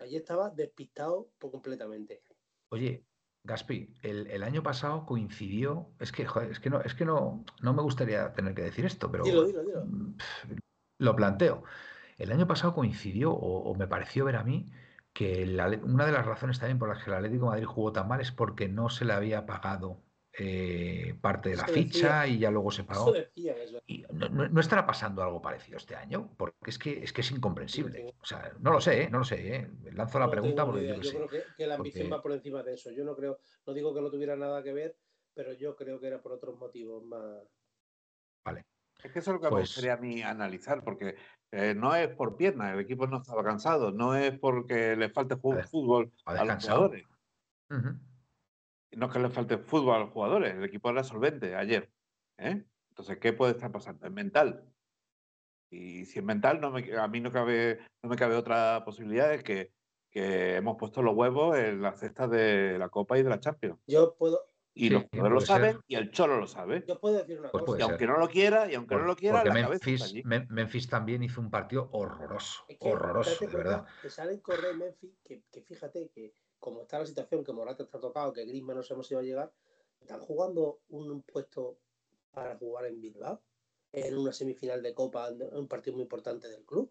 [SPEAKER 4] Ayer estaba despistado por completamente.
[SPEAKER 1] Oye, Gaspi, el, el año pasado coincidió. Es que, joder, es que no, es que no, no me gustaría tener que decir esto, pero
[SPEAKER 4] Dilo, dilo, dilo.
[SPEAKER 1] lo planteo. El año pasado coincidió, o, o me pareció ver a mí, que Ale- una de las razones también por las que el Atlético de Madrid jugó tan mal es porque no se le había pagado eh, parte de la
[SPEAKER 4] Eso
[SPEAKER 1] ficha
[SPEAKER 4] decía.
[SPEAKER 1] y ya luego se pagó.
[SPEAKER 4] decía eso.
[SPEAKER 1] Y no, no- no estará pasando algo parecido este año, porque es que es que es
[SPEAKER 4] No
[SPEAKER 1] incomprensible.
[SPEAKER 4] tengo-
[SPEAKER 1] O sea, no lo sé, ¿eh? no lo sé. ¿eh? Lanzo la
[SPEAKER 4] No
[SPEAKER 1] pregunta porque yo
[SPEAKER 4] Yo
[SPEAKER 1] sé.
[SPEAKER 4] creo que, que la ambición
[SPEAKER 1] Porque-
[SPEAKER 4] va por encima de eso. Yo no creo, no digo que no tuviera nada que ver, pero yo creo que era por otros motivos más.
[SPEAKER 1] Vale.
[SPEAKER 3] Es que eso es lo que me
[SPEAKER 1] Pues-
[SPEAKER 3] gustaría a mí analizar, porque eh, no es por pierna, el equipo no estaba cansado, no es porque le falte fútbol a los jugadores, no es que le falte fútbol a los jugadores, el equipo era solvente ayer. ¿eh? Entonces, ¿qué puede estar pasando? Es mental. Y si es mental, no me, a mí no, cabe, no me cabe otra posibilidad de que, que hemos puesto los huevos en la cesta de la Copa y de la Champions.
[SPEAKER 4] Yo puedo,
[SPEAKER 3] Y
[SPEAKER 1] Sí,
[SPEAKER 3] los jugadores lo
[SPEAKER 1] ser.
[SPEAKER 3] saben y el Cholo lo sabe.
[SPEAKER 4] yo puedo decir una
[SPEAKER 1] Pues
[SPEAKER 4] cosa.
[SPEAKER 3] Y
[SPEAKER 1] ser.
[SPEAKER 3] aunque no lo quiera, y aunque no
[SPEAKER 1] Por-
[SPEAKER 3] lo quiera, la
[SPEAKER 1] Memphis,
[SPEAKER 3] allí.
[SPEAKER 1] Mem- Memphis también hizo un partido horroroso,
[SPEAKER 4] Es que
[SPEAKER 1] horroroso, de verdad.
[SPEAKER 4] Que salen correr Memphis, que, que fíjate que como está la situación, que Morata está tocado, que Griezmann no sabemos si va a llegar, están jugando un puesto para jugar en Bilbao, en una semifinal de Copa, en un partido muy importante del club.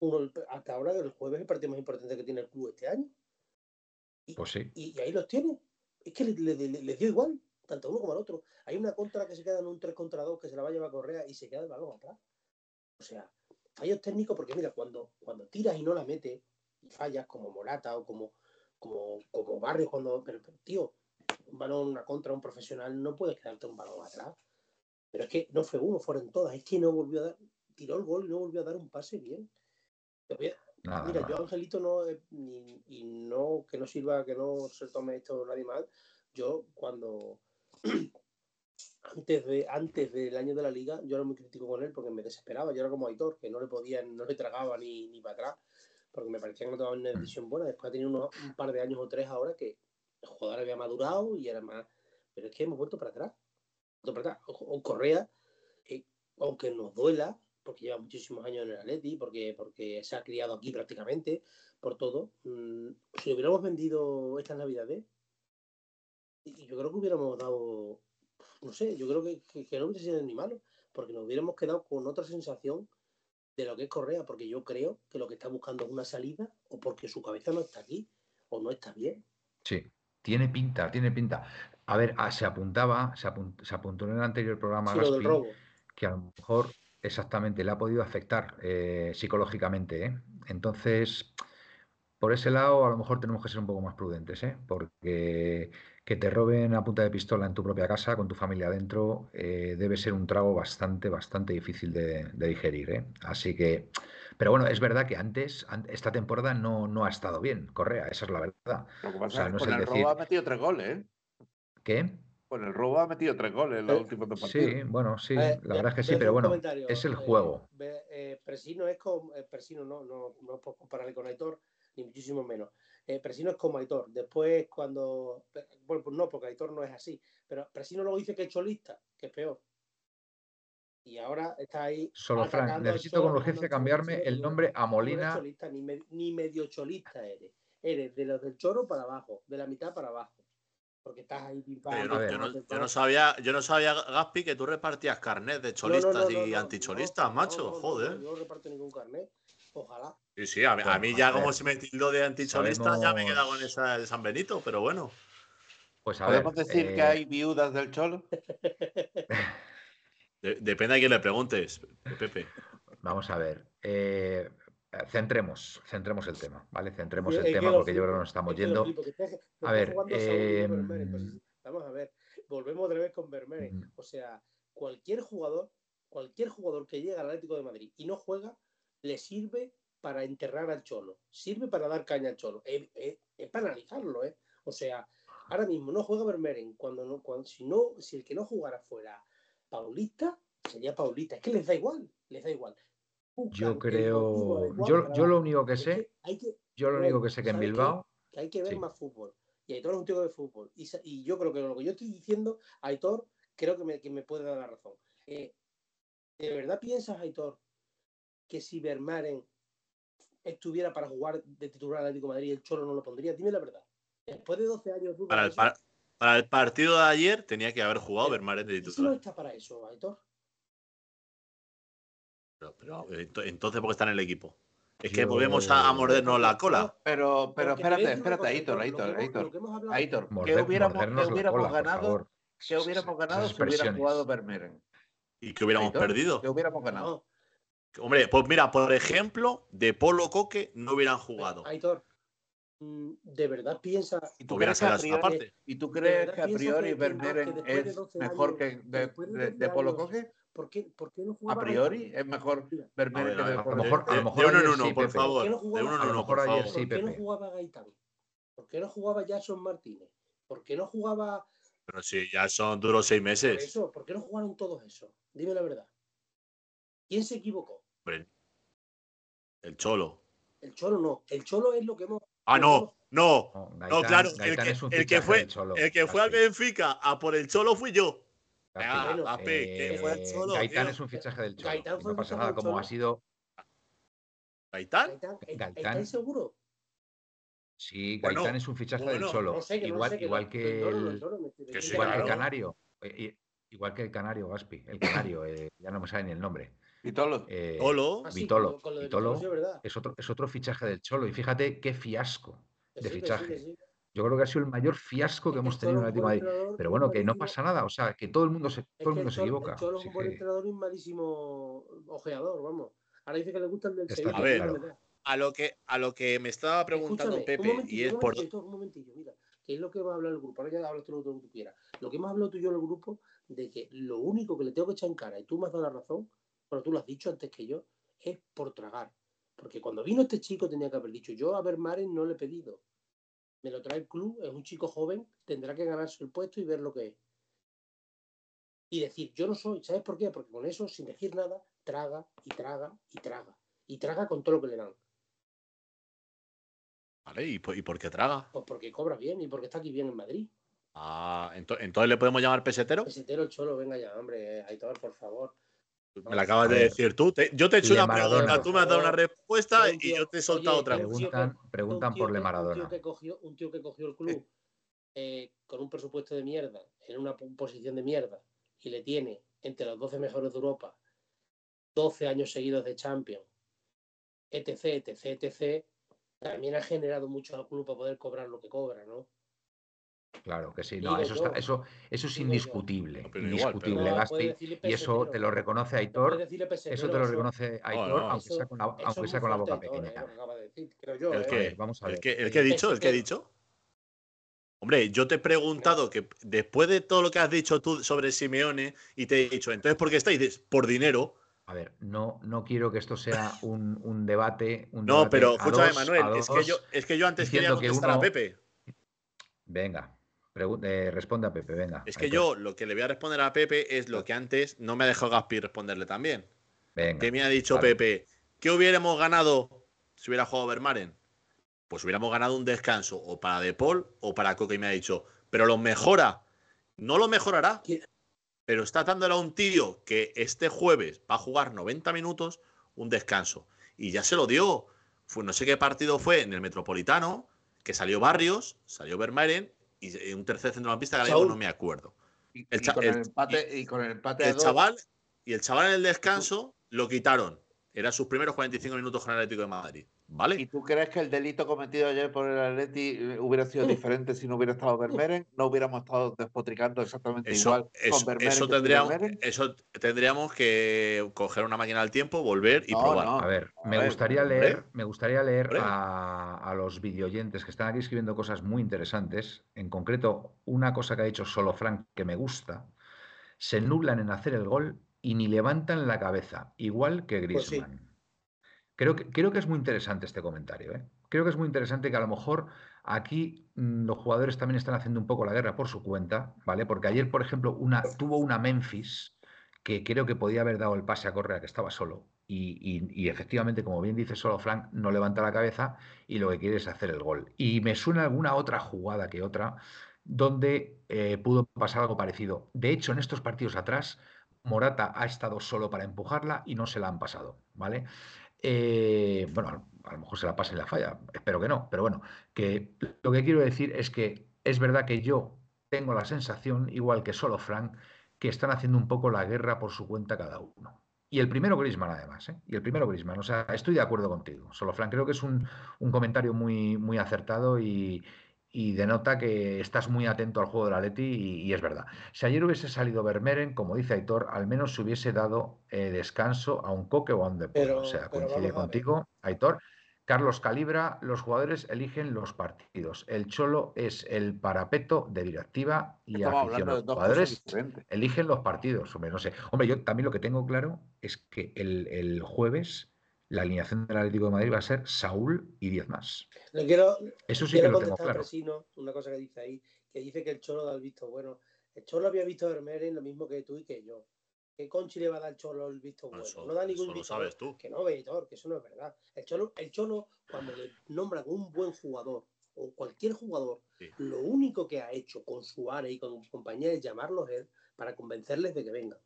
[SPEAKER 4] Uno, hasta ahora el jueves es el partido más importante que tiene el club este año. Y,
[SPEAKER 1] Pues sí.
[SPEAKER 4] y, y ahí los tiene. Es que les le, le- les dio igual, tanto uno como al otro. Hay una contra que se queda en un 3 contra 2 que se la va a llevar Correa y se queda el balón atrás. O sea, fallos técnicos porque mira, cuando, cuando tiras y no la metes y fallas como Morata o como, como, como Barrios cuando. Pero, pero, tío, un balón, una contra, un profesional, no puedes quedarte un balón atrás. Pero es que no fue uno, fueron todas. Es que no volvió a dar, tiró el gol y no volvió a dar un pase bien.
[SPEAKER 1] Nada,
[SPEAKER 4] Mira,
[SPEAKER 1] nada.
[SPEAKER 4] yo Angelito no, eh, ni- y no, que no sirva, que no se tome esto nadie mal. Yo cuando antes de antes del año de la liga, yo era muy crítico con él porque me desesperaba. Yo era como Aitor, que no le podía, no le tragaba ni, ni para atrás, porque me parecía que no tomaba una decisión buena. Después ha tenido unos, un par de años o tres ahora que el jugador había madurado y era más. Pero es que hemos vuelto para atrás. Vuelto para atrás. O, o Correa, eh, aunque nos duela, porque lleva muchísimos años en el Atleti, porque, porque se ha criado aquí prácticamente, por todo. mm, si lo hubiéramos vendido estas navidades, y yo creo que hubiéramos dado, no sé, yo creo que, que- que no hubiese sido ni malo, porque nos hubiéramos quedado con otra sensación de lo que es Correa, porque yo creo que lo que está buscando es una salida, o porque su cabeza no está aquí, o no está bien.
[SPEAKER 1] Sí, tiene pinta, tiene pinta. A ver, ah, se apuntaba, se, apun- se apuntó en el anterior programa
[SPEAKER 4] Sí, lo del
[SPEAKER 1] Gaspi,
[SPEAKER 4] robo.
[SPEAKER 1] que a lo mejor exactamente le ha podido afectar eh, psicológicamente. ¿eh? Entonces, por ese lado, a lo mejor tenemos que ser un poco más prudentes, ¿eh? porque que te roben a punta de pistola en tu propia casa, con tu familia adentro, eh, debe ser un trago bastante, bastante difícil de, de digerir. ¿eh? Así que, pero bueno, es verdad que antes, an- esta temporada no, no ha estado bien, Correa, esa es la verdad.
[SPEAKER 3] Lo que pasa
[SPEAKER 1] sea, no es el
[SPEAKER 3] el
[SPEAKER 1] decir-
[SPEAKER 3] robo ha metido tres goles, ¿eh?
[SPEAKER 1] ¿Qué?
[SPEAKER 3] Con el robo ha metido tres goles en los
[SPEAKER 4] Eh,
[SPEAKER 3] últimos dos partidos.
[SPEAKER 1] Sí, bueno, sí,
[SPEAKER 4] Eh,
[SPEAKER 1] la
[SPEAKER 4] ve-
[SPEAKER 1] verdad es que sí, pero bueno, es el
[SPEAKER 4] eh,
[SPEAKER 1] juego.
[SPEAKER 4] eh, Presino es como. eh, Presino no, no, no puedo compararle con Aitor, ni muchísimo menos. Eh, Presino es como Aitor. Después, cuando. Bueno, pues no, porque Aitor no es así. Pero Presino luego dice que es cholista, que es peor. Y ahora está ahí.
[SPEAKER 1] Solo, Frank, necesito con urgencia cambiarme el
[SPEAKER 4] no-
[SPEAKER 1] nombre a
[SPEAKER 4] no
[SPEAKER 1] Molina.
[SPEAKER 4] cholista, ni, me- ni medio cholista eres. Eres de los del choro para abajo, de la mitad para abajo. Porque estás ahí pim, pam,
[SPEAKER 2] Yo no,
[SPEAKER 1] ver.
[SPEAKER 2] yo no-
[SPEAKER 4] pam,
[SPEAKER 2] yo no
[SPEAKER 4] pam.
[SPEAKER 2] sabía, yo no sabía, Gaspi, que tú repartías carnet de cholistas
[SPEAKER 4] no, no,
[SPEAKER 2] y
[SPEAKER 4] no,
[SPEAKER 2] anticholistas,
[SPEAKER 4] no,
[SPEAKER 2] macho.
[SPEAKER 4] no, no,
[SPEAKER 2] joder.
[SPEAKER 4] no, yo no reparto ningún carnet. Ojalá.
[SPEAKER 2] Sí, sí, a mí, a ya como se me tildó de anticholista, ya me he quedado en
[SPEAKER 1] sabemos-
[SPEAKER 2] esa de San Benito, pero bueno.
[SPEAKER 1] Pues a ver,
[SPEAKER 3] ¿Podemos decir que
[SPEAKER 1] eh,
[SPEAKER 3] hay viudas del Cholo?
[SPEAKER 2] De- depende a quién le preguntes, Pepe.
[SPEAKER 1] vamos a ver. eh, centremos, centremos el tema, ¿vale? Centremos
[SPEAKER 4] Es
[SPEAKER 1] el
[SPEAKER 4] que
[SPEAKER 1] tema porque yo creo que
[SPEAKER 4] flipo,
[SPEAKER 1] nos estamos yendo.
[SPEAKER 4] flipo, que
[SPEAKER 1] A ver,
[SPEAKER 4] y no
[SPEAKER 1] em,
[SPEAKER 4] vamos a ver, volvemos otra vez con Vermeeren.
[SPEAKER 1] Mm.
[SPEAKER 4] O sea, cualquier jugador, cualquier jugador que llega al Atlético de Madrid y no juega, le sirve para enterrar al Cholo, sirve para dar caña al Cholo. Es, es- es para analizarlo, ¿eh? O sea, ahora mismo no juega Vermeeren. Cuando no, cuando, si no, si el que no jugara fuera Paulista, sería Paulista. Es que les da igual, les da igual.
[SPEAKER 1] Yo creo. Yo, yo lo único que sé,
[SPEAKER 4] que hay que,
[SPEAKER 1] yo lo único que sé que en. Bilbao.
[SPEAKER 4] que hay que ver
[SPEAKER 1] Sí.
[SPEAKER 4] más fútbol. Y Aitor es un tío de fútbol. Y, yo creo que lo que yo estoy diciendo, Aitor, creo que me, que me puede dar la razón. Eh, ¿De verdad piensas, Aitor, que si Vermaren estuviera para jugar de titular Atlético de Madrid, el Cholo no lo pondría? Dime la verdad. Después de 12 años
[SPEAKER 2] Para el, para el partido de ayer tenía que haber jugado Vermaelen de
[SPEAKER 4] no
[SPEAKER 2] titular.
[SPEAKER 4] está para eso, Aitor.
[SPEAKER 2] Pero, pero, ento- entonces, ¿por qué está en el equipo? Es que volvemos a, a mordernos la cola.
[SPEAKER 3] Pero, pero espérate, espérate, Aitor,
[SPEAKER 4] que
[SPEAKER 3] Aitor, Aitor.
[SPEAKER 4] que
[SPEAKER 3] ¿qué hubiéramos, qué
[SPEAKER 1] la
[SPEAKER 3] hubiéramos
[SPEAKER 1] cola,
[SPEAKER 3] ganado? ¿Qué hubiéramos ganado si hubiera jugado Vermeeren?
[SPEAKER 2] ¿Y que hubiéramos
[SPEAKER 3] Aitor,
[SPEAKER 2] perdido?
[SPEAKER 3] ¿Qué hubiéramos ganado?
[SPEAKER 4] No,
[SPEAKER 2] Hombre, pues mira, por ejemplo, de Polo Coque no hubieran jugado.
[SPEAKER 4] Aitor, mm, ¿de verdad piensas
[SPEAKER 3] ¿Y tú crees que a priori. ¿y tú
[SPEAKER 4] ¿De
[SPEAKER 3] crees que a priori
[SPEAKER 4] que- que que
[SPEAKER 3] Vermeeren es
[SPEAKER 4] 12
[SPEAKER 3] mejor
[SPEAKER 4] años-
[SPEAKER 3] que de,
[SPEAKER 4] después de
[SPEAKER 3] de,
[SPEAKER 4] 12
[SPEAKER 3] de Polo Coque?
[SPEAKER 4] ¿Por qué, por qué no
[SPEAKER 3] ¿A
[SPEAKER 4] jugaba
[SPEAKER 3] priori
[SPEAKER 4] Gaitán?
[SPEAKER 3] es mejor
[SPEAKER 2] A
[SPEAKER 3] que
[SPEAKER 2] a
[SPEAKER 1] lo mejor- a lo mejor
[SPEAKER 2] de uno en uno,
[SPEAKER 1] sí,
[SPEAKER 2] por favor.
[SPEAKER 4] ¿Por qué no
[SPEAKER 2] De
[SPEAKER 4] jugaba-
[SPEAKER 2] uno en
[SPEAKER 1] a
[SPEAKER 2] uno,
[SPEAKER 1] mejor
[SPEAKER 2] por
[SPEAKER 1] ayer
[SPEAKER 2] favor.
[SPEAKER 4] ¿Por qué no jugaba Gaitán? ¿Por qué no jugaba Jason Martínez? ¿Por qué no jugaba
[SPEAKER 2] Pero si ya son duros seis
[SPEAKER 4] por
[SPEAKER 2] meses.
[SPEAKER 4] eso? ¿Por qué no jugaron todos esos? Dime la verdad. ¿Quién se equivocó?
[SPEAKER 2] El Cholo.
[SPEAKER 4] El Cholo no. El Cholo es lo que hemos.
[SPEAKER 2] Ah, no, no.
[SPEAKER 1] No,
[SPEAKER 2] No,
[SPEAKER 1] Gaitán-
[SPEAKER 2] claro, el que, el que fue, el que fue al Benfica a por el Cholo fui yo.
[SPEAKER 4] Bueno,
[SPEAKER 1] Eh,
[SPEAKER 2] fue el Cholo.
[SPEAKER 1] Gaitán
[SPEAKER 2] tío.
[SPEAKER 1] es un fichaje del Cholo.
[SPEAKER 4] Gaitán fue
[SPEAKER 1] no pasa nada, como ha sido.
[SPEAKER 2] ¿Gaitán?
[SPEAKER 4] Gaitán,
[SPEAKER 1] Gaitán-
[SPEAKER 4] ¿Estáis seguros?
[SPEAKER 1] Sí,
[SPEAKER 2] Bueno,
[SPEAKER 1] Gaitán es un fichaje
[SPEAKER 2] bueno,
[SPEAKER 1] del Cholo.
[SPEAKER 4] No sé, que no
[SPEAKER 1] igual
[SPEAKER 4] sé,
[SPEAKER 1] igual que el,
[SPEAKER 2] que sí,
[SPEAKER 1] igual que el
[SPEAKER 2] claro.
[SPEAKER 1] Canario. eh, eh, Igual que el Canario, Gaspi. El Canario, eh, ya no me sabe ni el nombre.
[SPEAKER 3] Vitolo.
[SPEAKER 1] Eh,
[SPEAKER 2] Cholo.
[SPEAKER 4] Ah, sí,
[SPEAKER 1] Vitolo,
[SPEAKER 4] con lo- con
[SPEAKER 1] Vitolo.
[SPEAKER 4] Es
[SPEAKER 1] otro, es otro fichaje del Cholo. Y fíjate qué fiasco de
[SPEAKER 4] sí,
[SPEAKER 1] fichaje. Yo creo que ha sido el mayor fiasco que hemos
[SPEAKER 4] el
[SPEAKER 1] tenido en el
[SPEAKER 4] buen
[SPEAKER 1] Madrid.
[SPEAKER 4] entrenador,
[SPEAKER 1] Pero bueno, que no pasa nada. O sea, que todo el mundo se,
[SPEAKER 4] Es
[SPEAKER 1] todo el mundo se
[SPEAKER 4] Cholo-
[SPEAKER 1] equivoca.
[SPEAKER 4] El Cholo es un buen
[SPEAKER 1] que-
[SPEAKER 4] entrenador y un malísimo ojeador, vamos. Ahora dice que le gusta el del
[SPEAKER 1] Está
[SPEAKER 4] Sevilla.
[SPEAKER 2] A ver. A lo que, a lo que me estaba preguntando
[SPEAKER 4] Escúchame,
[SPEAKER 2] Pepe,
[SPEAKER 4] un momentillo,
[SPEAKER 2] y es por.
[SPEAKER 4] un momentillo, mira, que es lo que hemos hablado en el grupo, ahora ya hablas tú lo que tú quieras, lo que hemos hablado tú y yo en el grupo, de que lo único que le tengo que echar en cara, y tú me has dado la razón, pero tú lo has dicho antes que yo, es por tragar. Porque cuando vino este chico tenía que haber dicho, yo a ver Maren no le he pedido. Me lo trae el club, es un chico joven, tendrá que ganarse el puesto y ver lo que es. Y decir, yo no soy, ¿sabes por qué? Porque con eso, sin decir nada, traga y traga y traga. Y traga con todo lo que le dan.
[SPEAKER 2] ¿Vale? ¿Y por, y por qué traga?
[SPEAKER 4] Pues porque cobra bien y porque está aquí bien en Madrid.
[SPEAKER 2] Ah, ento- entonces le podemos llamar pesetero.
[SPEAKER 4] Pesetero cholo, venga ya, hombre, Aitor, por favor.
[SPEAKER 2] Me la acabas de decir tú. Te- yo te he hecho una
[SPEAKER 1] Maradona.
[SPEAKER 2] pregunta, tú me has dado una respuesta y yo te he soltado
[SPEAKER 4] oye,
[SPEAKER 2] otra.
[SPEAKER 4] que-
[SPEAKER 1] Preguntan, preguntan por Le
[SPEAKER 4] que- Un
[SPEAKER 1] Maradona.
[SPEAKER 4] tío que cogió, un tío que cogió el club eh, con un presupuesto de mierda, en una po- posición de mierda, y le tiene entre los 12 mejores de Europa, 12 años seguidos de Champions, etc, etc, etc, también ha generado mucho al club para poder cobrar lo que cobra, ¿no?
[SPEAKER 1] Claro que sí, no, eso, está, eso, eso es indiscutible,
[SPEAKER 2] No, pero igual, pero-
[SPEAKER 1] indiscutible, y eso te lo
[SPEAKER 4] no,
[SPEAKER 1] reconoce
[SPEAKER 4] no
[SPEAKER 1] Aitor, eso te lo reconoce Aitor,
[SPEAKER 2] no.
[SPEAKER 1] aunque sea con la,
[SPEAKER 4] eso
[SPEAKER 1] aunque
[SPEAKER 4] es
[SPEAKER 1] sea
[SPEAKER 4] muy
[SPEAKER 1] con la boca
[SPEAKER 4] Aitor,
[SPEAKER 1] pequeña.
[SPEAKER 4] eh, que de decir, yo,
[SPEAKER 2] ¿El
[SPEAKER 4] eh.
[SPEAKER 1] Ver, vamos a
[SPEAKER 2] ¿El
[SPEAKER 1] ver.
[SPEAKER 2] que, el que he dicho? ¿El que he dicho? Hombre, yo te he preguntado que después de todo lo que has dicho tú sobre Simeone y te he dicho, entonces, ¿por qué estáis? Por dinero.
[SPEAKER 1] A ver, no, no quiero que esto sea un, un debate. Un
[SPEAKER 2] No,
[SPEAKER 1] debate
[SPEAKER 2] pero escúchame,
[SPEAKER 1] dos,
[SPEAKER 2] Manuel, es que, yo, es que yo antes quería
[SPEAKER 1] diciendo que
[SPEAKER 2] contestar a
[SPEAKER 1] uno-
[SPEAKER 2] Pepe.
[SPEAKER 1] Venga, eh, responde a Pepe, venga.
[SPEAKER 2] Es que yo lo que le voy a responder a Pepe es lo que antes no me ha dejado Gaspi responderle también.
[SPEAKER 1] Venga,
[SPEAKER 2] ¿Qué me ha dicho
[SPEAKER 1] vale.
[SPEAKER 2] Pepe? ¿Qué hubiéramos ganado si hubiera jugado Vermaren? Pues hubiéramos ganado un descanso o para De Paul o para Coque y me ha dicho, pero lo mejora. No lo mejorará, pero está dándole a un tío que este jueves va a jugar 90 minutos un descanso. Y ya se lo dio. Fue, no sé qué partido fue en el Metropolitano, que salió Barrios, salió Vermaelen y un tercer centrocampista mismo
[SPEAKER 4] Saúl.
[SPEAKER 2] no me acuerdo.
[SPEAKER 3] Y,
[SPEAKER 2] El
[SPEAKER 3] y con
[SPEAKER 2] el-
[SPEAKER 3] el empate, y, con el empate a
[SPEAKER 2] El
[SPEAKER 3] dos,
[SPEAKER 2] chaval y el chaval en el descanso lo quitaron. Eran sus primeros 45 minutos con el Atlético de Madrid.
[SPEAKER 3] ¿Y tú crees que el delito cometido ayer por el Atleti eh, hubiera sido diferente si no hubiera estado Vermeeren? ¿No hubiéramos estado despotricando exactamente
[SPEAKER 2] Eso,
[SPEAKER 3] igual
[SPEAKER 2] eso,
[SPEAKER 3] con Vermeeren
[SPEAKER 2] eso tendríamos, eso tendríamos que coger una máquina del tiempo, volver y
[SPEAKER 3] No,
[SPEAKER 2] probar.
[SPEAKER 3] no.
[SPEAKER 1] A ver,
[SPEAKER 3] A
[SPEAKER 1] me
[SPEAKER 3] ver,
[SPEAKER 1] gustaría leer, me gustaría leer a, a los videoyentes que están aquí escribiendo cosas muy interesantes. En concreto, una cosa que ha dicho solo Frank que me gusta. Se nublan en hacer el gol y ni levantan la cabeza, igual que
[SPEAKER 4] Pues sí.
[SPEAKER 1] Creo que, creo que es muy interesante este comentario. ¿eh? Creo que es muy interesante que a lo mejor aquí mm, los jugadores también están haciendo un poco la guerra por su cuenta, ¿vale? Porque ayer, por ejemplo, una, tuvo una Memphis que creo que podía haber dado el pase a Correa, que estaba solo. Y efectivamente, como bien dice solo Frank, no levanta la cabeza y lo que quiere es hacer el gol. Y me suena alguna otra jugada que otra donde eh, pudo pasar algo parecido. De hecho, en estos partidos atrás, Morata ha estado solo para empujarla y no se la han pasado, ¿vale? Eh, bueno, a lo mejor se la pasa y la falla, espero que no, pero bueno, que lo que quiero decir es que es verdad que yo tengo la sensación, igual que solo Frank, que están haciendo un poco la guerra por su cuenta cada uno. Y el primero Griezmann, además, ¿eh? Y el primero Griezmann. O sea, estoy de acuerdo contigo. Solo Frank, creo que es un, un comentario muy, muy acertado y, y denota que estás muy atento al juego del Atleti y, y es verdad. Si ayer hubiese salido Vermeeren, como dice Aitor, al menos se hubiese dado eh, descanso a un Coque o a un De Paul.
[SPEAKER 4] Pero-
[SPEAKER 1] o sea, coincide contigo, Aitor. Carlos Calibra, los jugadores eligen los partidos. El Cholo es el parapeto de directiva y
[SPEAKER 3] de
[SPEAKER 1] Los jugadores eligen los partidos. Hombre, no sé. Hombre, yo también lo que tengo claro es que el, el jueves la alineación del Atlético de Madrid va a ser Saúl y 10 más.
[SPEAKER 4] Le quiero,
[SPEAKER 1] Eso sí que
[SPEAKER 4] quiero
[SPEAKER 1] lo tengo claro.
[SPEAKER 4] Fresino una cosa que dice ahí, que dice que el Cholo da el visto bueno. El Cholo había visto a Vermeeren lo mismo que tú y que yo. ¿Qué Conchi le va a dar al Cholo el visto bueno?
[SPEAKER 2] Eso-
[SPEAKER 4] no da ningún
[SPEAKER 2] eso lo
[SPEAKER 4] visto
[SPEAKER 2] sabes tú.
[SPEAKER 4] Que no, Benidorm, que eso no es verdad. El Cholo, el Cholo, cuando le nombran un buen jugador o cualquier jugador,
[SPEAKER 2] Sí.
[SPEAKER 4] lo único que ha hecho con Suárez y con compañía es llamarlos él para convencerles de que vengan.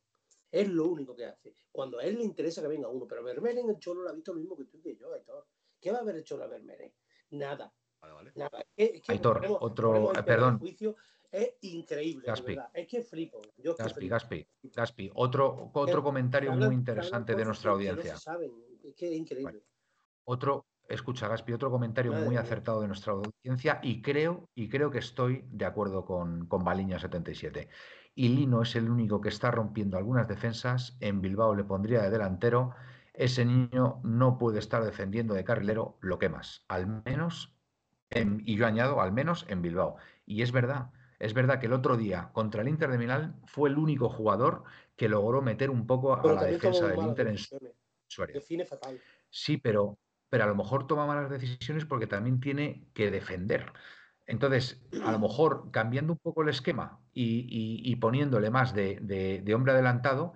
[SPEAKER 4] Es lo único que hace. Cuando a él le interesa que venga uno, pero Vermeeren el Cholo lo ha visto lo mismo que tú y que yo, Aitor. ¿Qué va a haber hecho la Vermeeren? Nada.
[SPEAKER 2] Vale, vale.
[SPEAKER 4] Nada, es que, es que
[SPEAKER 1] Aitor,
[SPEAKER 4] ponemos-
[SPEAKER 1] otro-
[SPEAKER 4] ponemos el
[SPEAKER 1] eh, perdón.
[SPEAKER 4] juicio, es increíble,
[SPEAKER 1] Gaspi.
[SPEAKER 4] verdad. Es que flipo. Yo
[SPEAKER 1] Gaspi,
[SPEAKER 4] flipo.
[SPEAKER 1] Gaspi, Gaspi. Otro, otro comentario
[SPEAKER 4] hablan-
[SPEAKER 1] muy interesante de nuestra
[SPEAKER 4] no
[SPEAKER 1] audiencia.
[SPEAKER 4] se saben. Es que es increíble.
[SPEAKER 1] Otro, escucha, Gaspi, otro comentario
[SPEAKER 4] Madre
[SPEAKER 1] muy
[SPEAKER 4] mía.
[SPEAKER 1] acertado de nuestra audiencia y creo, y creo que estoy de acuerdo con, con Baliña77. Y Lino es el único que está rompiendo algunas defensas. En Bilbao le pondría de delantero. Ese niño no puede estar defendiendo de carrilero lo que más. Al menos, en- y yo añado, al menos en Bilbao. Y es verdad, es verdad que el otro día contra el Inter de Milán fue el único jugador que logró meter un poco a la defensa del Inter en su área. Sí, pero, pero a lo mejor toma malas decisiones porque también tiene que defender. Entonces, a lo mejor cambiando un poco el esquema y, y- y poniéndole más de, de- de hombre adelantado,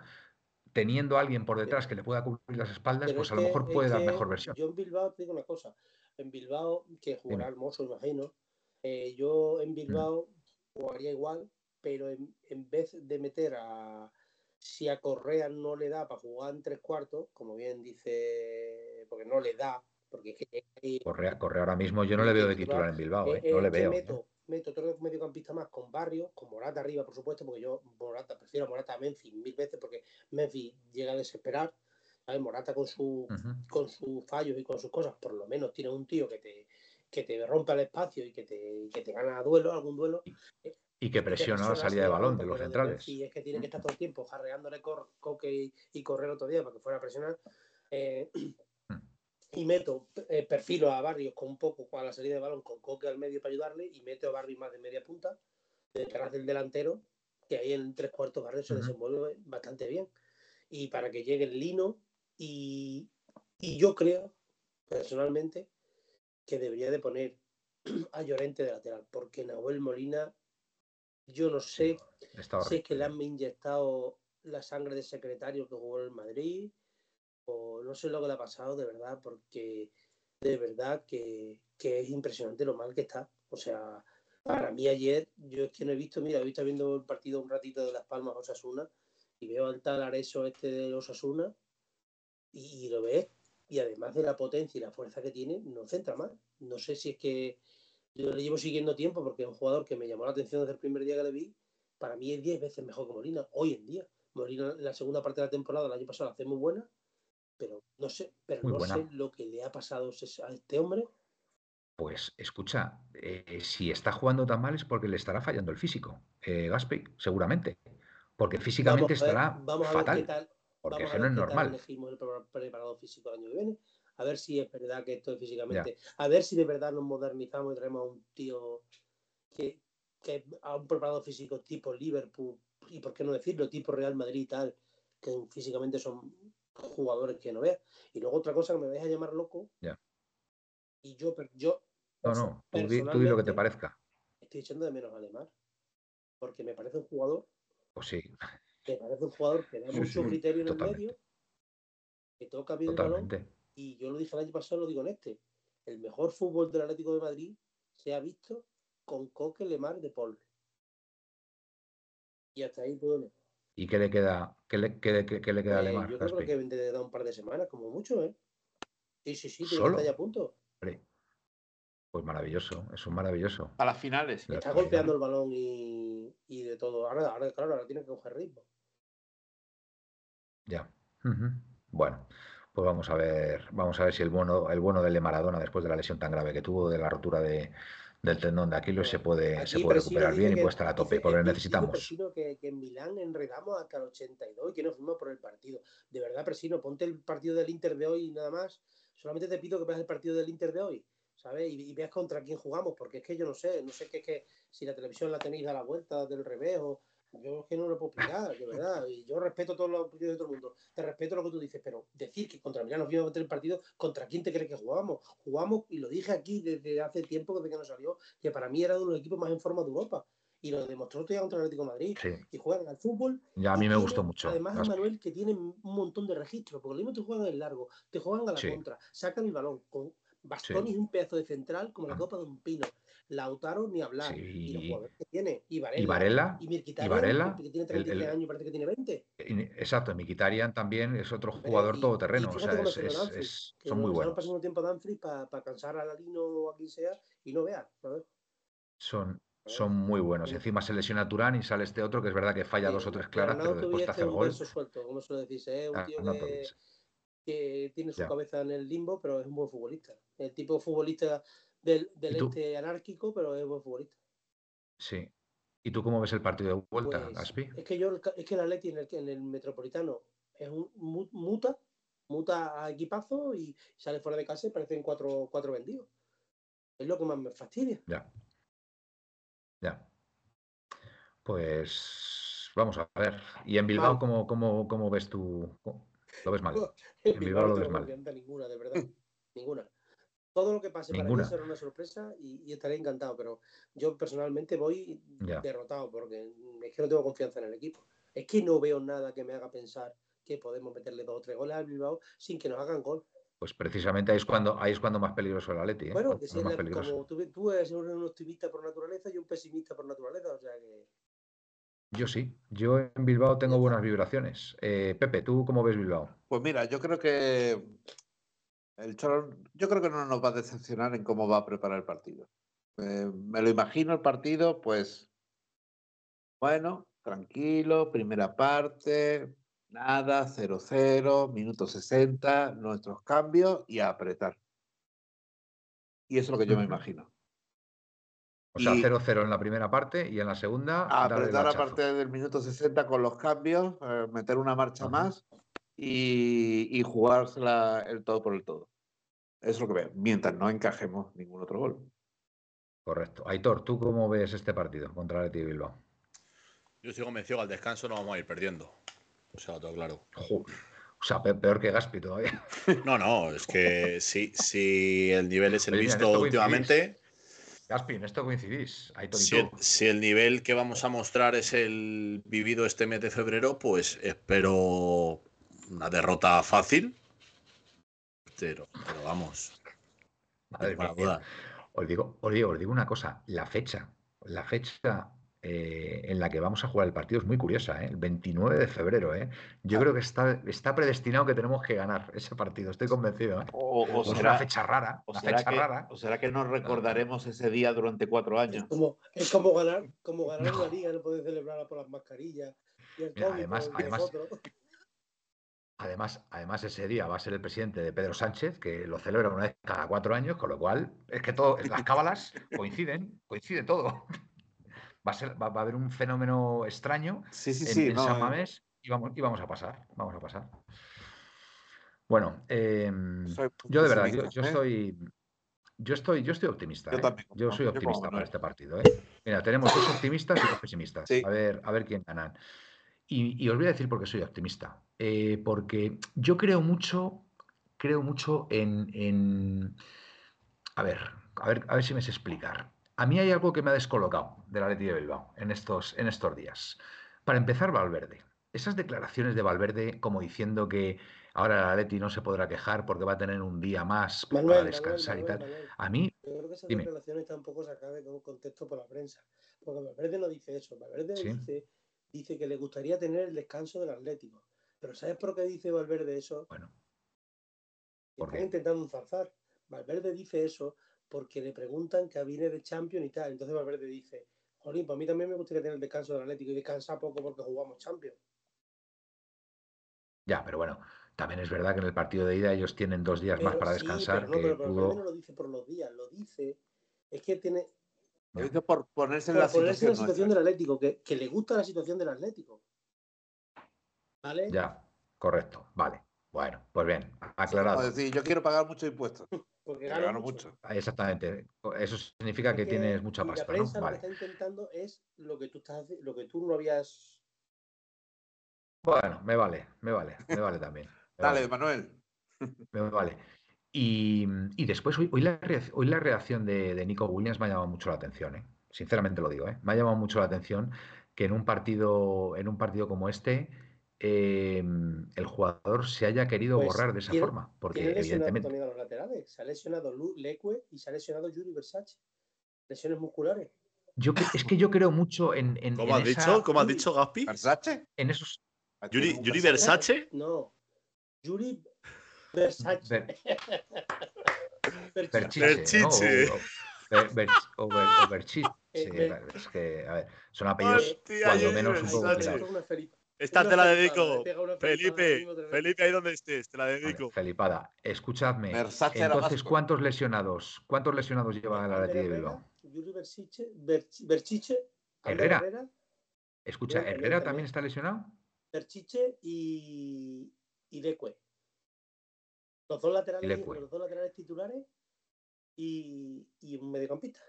[SPEAKER 1] teniendo a alguien por detrás que le pueda cubrir las espaldas,
[SPEAKER 4] Pero
[SPEAKER 1] pues
[SPEAKER 4] es
[SPEAKER 1] a lo mejor puede dar mejor versión.
[SPEAKER 4] Yo en Bilbao te digo una cosa. En Bilbao, que jugará hermoso, imagino. eh, yo en Bilbao jugaría igual, pero en, en vez de meter a. Si a Correa no le da para jugar en tres cuartos, como bien dice, porque no le da, porque es que llega ahí,
[SPEAKER 1] Correa, Correa ahora mismo yo no le veo de titular en Bilbao,
[SPEAKER 4] eh,
[SPEAKER 1] ¿eh? no
[SPEAKER 4] eh,
[SPEAKER 1] le veo.
[SPEAKER 4] Meto, meto otro mediocampista más con Barrios, con Morata arriba, por supuesto, porque yo Morata prefiero a Morata a Memphis mil veces, porque Memphis llega a desesperar. ¿sabes? Morata con su con sus fallos y con sus cosas, por lo menos tiene un tío que te, que te rompa el espacio y que te, que te gana duelo, algún duelo.
[SPEAKER 1] Y que presiona la salida de balón de los centrales.
[SPEAKER 4] Y es que tiene que estar todo el tiempo jarreándole coque y, y correr otro día para que fuera a presionar. Eh, y meto, eh, perfilo a Barrios con un poco a la salida de balón, con coque al medio para ayudarle, y meto a Barrios más de media punta, detrás del delantero, que ahí en tres cuartos Barrios se
[SPEAKER 1] Ujú.
[SPEAKER 4] desenvuelve bastante bien. Y para que llegue el lino, y, y yo creo, personalmente, que debería de poner a Llorente de lateral, porque Nahuel Molina, yo no sé si es que le han inyectado la sangre de secretario que jugó en el Madrid, no sé lo que le ha pasado de verdad, porque de verdad que, que es impresionante lo mal que está. O sea, para mí ayer, yo es que no he visto, mira, he visto viendo el partido un ratito de Las Palmas Osasuna, y veo al tal Areso este de Osasuna, y, y lo ves, y además de la potencia y la fuerza que tiene, no centra mal. No sé si es que yo le llevo siguiendo tiempo porque es un jugador que me llamó la atención desde el primer día que le vi. Para mí es 10 veces mejor que Molina, hoy en día. Molina la segunda parte de la temporada, el año pasado, la hace muy buena, pero no sé, pero
[SPEAKER 1] Muy
[SPEAKER 4] no
[SPEAKER 1] buena.
[SPEAKER 4] sé lo que le ha pasado a este hombre.
[SPEAKER 1] Pues escucha, eh, si está jugando tan mal es porque le estará fallando el físico, eh, Gaspi, seguramente. Porque físicamente
[SPEAKER 4] Vamos a ver,
[SPEAKER 1] estará
[SPEAKER 4] vamos a ver
[SPEAKER 1] fatal.
[SPEAKER 4] qué tal.
[SPEAKER 1] porque
[SPEAKER 4] vamos
[SPEAKER 1] no es
[SPEAKER 4] qué tal
[SPEAKER 1] normal.
[SPEAKER 4] elegimos el pre- preparado físico el año que viene. A ver si es verdad que esto es físicamente. A ver si de verdad nos modernizamos y traemos a un tío que, que a un preparado físico tipo Liverpool y por qué no decirlo, tipo Real Madrid y tal, que físicamente son jugadores que no veas. Y luego otra cosa que me vais a llamar loco. Y yo, yo
[SPEAKER 1] No, no, tú di, tú di lo que te parezca.
[SPEAKER 4] estoy echando de menos a Lemar. Porque me parece un jugador
[SPEAKER 1] Pues sí,
[SPEAKER 4] me parece un jugador que da
[SPEAKER 1] Sí,
[SPEAKER 4] mucho
[SPEAKER 1] sí,
[SPEAKER 4] criterio en
[SPEAKER 1] totalmente.
[SPEAKER 4] el medio, que toca bien el balón,
[SPEAKER 1] totalmente.
[SPEAKER 4] y yo lo dije el año pasado, lo digo en este. El mejor fútbol del Atlético de Madrid se ha visto con Coque, Lemar de Paul. Y hasta ahí puedo leer.
[SPEAKER 1] ¿Y qué le queda, qué le, qué le- qué le queda a
[SPEAKER 4] Eh,
[SPEAKER 1] Lemar,
[SPEAKER 4] yo creo que vende da un par de semanas, como mucho, ¿eh? Sí, sí, sí, tiene que
[SPEAKER 1] ¿Solo?
[SPEAKER 4] estar ya a punto.
[SPEAKER 1] Hombre, Pues maravilloso, es un maravilloso.
[SPEAKER 3] A las finales.
[SPEAKER 4] Está golpeando el balón y, y de todo. Ahora, ahora, claro, ahora tiene que coger ritmo.
[SPEAKER 1] Ya. Bueno, pues vamos a ver, vamos a ver si el bueno, el bueno de Maradona, después de la lesión tan grave que tuvo de la rotura de, del tendón de Aquiles, se puede, se puede recuperar bien y puede estar a tope, porque lo necesitamos.
[SPEAKER 4] Presino que, que en Milán enredamos hasta el 82 y que no fuimos por el partido. De verdad, Presino, ponte el partido del Inter de hoy y nada más. Solamente te pido que veas el partido del Inter de hoy, ¿sabes? Y, y veas contra quién jugamos, porque es que yo no sé, no sé qué es que si la televisión la tenéis a la vuelta del revés o yo es que no lo puedo explicar, de verdad. Y yo respeto todos los opiniones de todo el mundo. Te respeto lo que tú dices, pero decir que contra Milán nos vimos a meter el partido, ¿contra quién te crees que jugamos? Jugamos, y lo dije aquí desde hace tiempo, desde que nos salió, que para mí era uno de los equipos más en forma de Europa. Y lo demostró todavía contra el Atlético de Madrid.
[SPEAKER 1] Sí,
[SPEAKER 4] Y juegan al fútbol.
[SPEAKER 1] ya a mí me
[SPEAKER 4] tienen,
[SPEAKER 1] gustó mucho.
[SPEAKER 4] Además,
[SPEAKER 1] Gaspi.
[SPEAKER 4] Manuel, que tienen un montón de registros, porque lo mismo te juegan en largo, te juegan a la
[SPEAKER 1] Sí.
[SPEAKER 4] contra, sacan el balón. Con Bastoni
[SPEAKER 1] Sí.
[SPEAKER 4] es un pedazo de central como la copa de un pino. Lautaro ni hablar.
[SPEAKER 1] Sí.
[SPEAKER 4] Y los jugadores que tiene. Y Varela.
[SPEAKER 1] Y Varela,
[SPEAKER 4] Y Mkhitaryan,
[SPEAKER 1] y Varela,
[SPEAKER 4] que tiene
[SPEAKER 1] el-
[SPEAKER 4] 33
[SPEAKER 1] el-
[SPEAKER 4] años, parece que tiene 20.
[SPEAKER 1] y- exacto, Mkhitaryan también es otro jugador
[SPEAKER 4] y-
[SPEAKER 1] todoterreno, o sea, es- es- son muy
[SPEAKER 4] nos
[SPEAKER 1] buenos.
[SPEAKER 4] Pasando tiempo a Danfrey para cansar a Lalino o a quien sea y no veas. ¿sabes?
[SPEAKER 1] Son, son muy buenos. Encima se lesiona Turán y sale este otro, que es verdad que falla dos o tres claras, pero después te hace el gol.
[SPEAKER 4] suelto, como suele decirse. Es un
[SPEAKER 1] Ah,
[SPEAKER 4] tío
[SPEAKER 1] no,
[SPEAKER 4] que, que tiene su
[SPEAKER 1] Ya.
[SPEAKER 4] cabeza en el limbo, pero es un buen futbolista. El tipo futbolista del, del este anárquico, pero es buen futbolista.
[SPEAKER 1] Sí. ¿Y tú cómo ves el partido de vuelta,
[SPEAKER 4] Pues,
[SPEAKER 1] Gaspi?
[SPEAKER 4] es que yo es que el Atleti en el, en el Metropolitano es un mu- muta, muta a equipazo y sale fuera de casa y parecen cuatro, cuatro vendidos. Es lo que más me fastidia.
[SPEAKER 1] Ya. Ya. Pues vamos a ver. ¿Y en Bilbao cómo, cómo, cómo ves tú? ¿Lo ves mal?
[SPEAKER 4] En
[SPEAKER 1] Bilbao
[SPEAKER 4] Bilbao
[SPEAKER 1] lo ves mal.
[SPEAKER 4] ninguna, de verdad. ninguna. Todo lo que pase para mí será una sorpresa y, y estaré encantado, pero yo personalmente voy
[SPEAKER 1] Ya.
[SPEAKER 4] derrotado porque es que no tengo confianza en el equipo. Es que no veo nada que me haga pensar que podemos meterle dos o tres goles al Bilbao sin que nos hagan gol.
[SPEAKER 1] Pues precisamente ahí es cuando, ahí es cuando más peligroso el Atleti. ¿eh?
[SPEAKER 4] Bueno, que
[SPEAKER 1] es
[SPEAKER 4] si
[SPEAKER 1] más
[SPEAKER 4] la-
[SPEAKER 1] peligroso.
[SPEAKER 4] como tú, tú eres un optimista por naturaleza y un pesimista por naturaleza, o sea que
[SPEAKER 1] Yo sí. Yo en Bilbao tengo buenas vibraciones. Eh, Pepe, ¿tú cómo ves Bilbao?
[SPEAKER 3] Pues mira, yo creo que el Cholo, yo creo que no nos va a decepcionar en cómo va a preparar el partido. Eh, me lo imagino el partido, pues, bueno, tranquilo, primera parte, nada, 0-0, minuto 60, nuestros cambios y a apretar. Y eso es lo que yo me imagino.
[SPEAKER 1] O sea,
[SPEAKER 3] Y-
[SPEAKER 1] 0-0 en la primera parte y en la segunda.
[SPEAKER 3] A apretar a partir del minuto 60 con los cambios, eh, meter una marcha
[SPEAKER 1] Ajá.
[SPEAKER 3] más y, y jugársela el todo por el todo. Eso es lo que veo, mientras no encajemos ningún otro gol.
[SPEAKER 1] Correcto. Aitor, ¿tú cómo ves este partido contra el Atleti de Bilbao?
[SPEAKER 2] Yo estoy convencido que al descanso no vamos a ir perdiendo. O sea, todo claro.
[SPEAKER 1] O sea, pe- peor que Gaspi todavía.
[SPEAKER 2] No, no, es que si, si el nivel es el
[SPEAKER 1] Oye,
[SPEAKER 2] visto últimamente,
[SPEAKER 1] Gaspi, en esto coincidís. Aitor y
[SPEAKER 2] si el, si el nivel que vamos a mostrar es el vivido este mes de febrero, pues espero una derrota fácil. Pero, pero vamos,
[SPEAKER 1] Madre mía.
[SPEAKER 2] duda.
[SPEAKER 1] Os digo, os digo, os digo una cosa, la fecha, la fecha eh, en la que vamos a jugar el partido es muy curiosa, ¿eh? el 29 de febrero. ¿eh? Yo creo que está, está predestinado que tenemos que ganar ese partido, estoy convencido. ¿eh?
[SPEAKER 3] O, o
[SPEAKER 1] Es una
[SPEAKER 3] será,
[SPEAKER 1] fecha rara,
[SPEAKER 3] o
[SPEAKER 1] una
[SPEAKER 3] será
[SPEAKER 1] fecha
[SPEAKER 3] que,
[SPEAKER 1] rara.
[SPEAKER 3] o será que nos recordaremos ese día durante cuatro
[SPEAKER 4] es
[SPEAKER 3] años.
[SPEAKER 4] como, es como ganar, como ganar
[SPEAKER 1] No.
[SPEAKER 4] una liga, no poder celebrarla por las mascarillas y el
[SPEAKER 1] Mira,
[SPEAKER 4] COVID
[SPEAKER 1] además-. Además, además, ese día va a ser el presidente de Pedro Sánchez, que lo celebra una vez cada cuatro años, con lo cual es que todo, las cábalas coinciden, coincide todo. Va a, ser, va, va a haber un fenómeno extraño
[SPEAKER 3] Sí, sí,
[SPEAKER 1] en,
[SPEAKER 3] sí.
[SPEAKER 1] en
[SPEAKER 3] no,
[SPEAKER 1] San
[SPEAKER 3] eh,
[SPEAKER 1] Mamés y vamos, y vamos a pasar, vamos a pasar. Bueno, eh,
[SPEAKER 3] soy
[SPEAKER 1] yo de verdad, yo, yo
[SPEAKER 3] ¿eh?
[SPEAKER 1] estoy, yo estoy, yo estoy optimista.
[SPEAKER 3] Yo
[SPEAKER 1] ¿eh?
[SPEAKER 3] también,
[SPEAKER 1] Yo soy optimista para este partido. ¿eh? Mira, tenemos dos optimistas y dos pesimistas. A ver, a ver quién ganan. Y, y os voy a decir por qué soy optimista. Eh, porque yo creo mucho, creo mucho en, en- a ver, a ver, a ver si me sé explicar. A mí hay algo que me ha descolocado del Atleti de Bilbao en estos, en estos días. Para empezar, Valverde. Esas declaraciones de Valverde como diciendo que ahora el Atleti no se podrá quejar porque va a tener un día más para
[SPEAKER 4] Manuel, Manuel,
[SPEAKER 1] descansar y tal. A mí,
[SPEAKER 4] Yo creo que esa
[SPEAKER 1] Dime.
[SPEAKER 4] declaración está un poco sacada de con- contexto por la prensa. Porque Valverde no dice eso. Valverde
[SPEAKER 1] Sí.
[SPEAKER 4] dice, dice que le gustaría tener el descanso del Atlético. Pero ¿sabes por qué dice Valverde eso?
[SPEAKER 1] bueno, ¿por
[SPEAKER 4] Están
[SPEAKER 1] qué?
[SPEAKER 4] intentando enzarzar. Valverde dice eso porque le preguntan que viene de Champions y tal. Entonces Valverde dice, Jolín, para mí también me gustaría tener el descanso del Atlético y descansar poco porque jugamos Champions.
[SPEAKER 1] Ya, pero bueno, también es verdad que en el partido de ida ellos tienen dos días más para
[SPEAKER 4] sí,
[SPEAKER 1] descansar
[SPEAKER 4] pero no,
[SPEAKER 1] que
[SPEAKER 4] pero
[SPEAKER 1] pudo.
[SPEAKER 4] no lo dice por los días, lo dice. Es que tiene,
[SPEAKER 3] Lo dice por ponerse en
[SPEAKER 4] por
[SPEAKER 3] la
[SPEAKER 4] ponerse en
[SPEAKER 3] situación,
[SPEAKER 4] la situación
[SPEAKER 3] nuestra.
[SPEAKER 4] del Atlético, que, que le gusta la situación del Atlético. ¿Vale?
[SPEAKER 1] Ya, correcto, vale. Bueno, pues bien, aclarado.
[SPEAKER 3] decir, yo quiero pagar muchos impuestos.
[SPEAKER 4] Porque
[SPEAKER 3] gano
[SPEAKER 4] mucho.
[SPEAKER 3] mucho.
[SPEAKER 1] Exactamente. Eso significa que tienes mucha pasta,
[SPEAKER 4] La prensa
[SPEAKER 1] ¿no?
[SPEAKER 4] lo que
[SPEAKER 1] Vale.
[SPEAKER 4] está intentando es lo que tú estás lo que tú no habías.
[SPEAKER 1] Bueno, me vale, me vale, me vale también. me
[SPEAKER 3] Dale,
[SPEAKER 1] vale,
[SPEAKER 3] Manuel.
[SPEAKER 1] me vale. Y, y después, hoy, hoy la, hoy la reacción de, de Nico Williams me ha llamado mucho la atención, ¿eh? Sinceramente lo digo, ¿eh? Me ha llamado mucho la atención que en un partido, en un partido como este, eh, el jugador se haya querido
[SPEAKER 4] Pues,
[SPEAKER 1] borrar de esa forma. Porque evidentemente.
[SPEAKER 4] también a los laterales. Se ha lesionado Lu Leque y se ha lesionado Yuri Versace. Lesiones musculares.
[SPEAKER 1] Yo, es que yo creo mucho en, en,
[SPEAKER 2] ¿Cómo
[SPEAKER 1] en
[SPEAKER 2] has
[SPEAKER 1] esa-
[SPEAKER 2] dicho? ¿Cómo has dicho, Gaspi?
[SPEAKER 3] ¿Versace?
[SPEAKER 1] en esos
[SPEAKER 2] Yuri, Yuri
[SPEAKER 3] Versace.
[SPEAKER 2] Versace.
[SPEAKER 4] No. Yuri Versace.
[SPEAKER 1] Ver-
[SPEAKER 4] Versace.
[SPEAKER 1] Berchiche, ¿no?
[SPEAKER 2] Berchiche.
[SPEAKER 1] O, o- Ber- Berch- o Ber- o Berchiche.
[SPEAKER 4] Eh, Ber-
[SPEAKER 1] Es que, a ver, son apellidos
[SPEAKER 2] Hostia,
[SPEAKER 1] cuando menos un poco
[SPEAKER 2] Esta te la dedico. Felipe. Felipe, ahí donde estés, te la
[SPEAKER 1] Vale,
[SPEAKER 2] dedico.
[SPEAKER 1] Felipada, escuchadme. Entonces. ¿cuántos lesionados? ¿Cuántos lesionados lleva
[SPEAKER 4] Ander
[SPEAKER 1] Atleti de Bilbao?
[SPEAKER 4] Yuri Berchiche, Berch- Berchiche,
[SPEAKER 1] Herrera. Escucha, ¿Herrera
[SPEAKER 4] también,
[SPEAKER 1] está lesionado?
[SPEAKER 4] Berchiche y, y Leque. Los dos laterales, los dos laterales titulares y, y un mediocampista.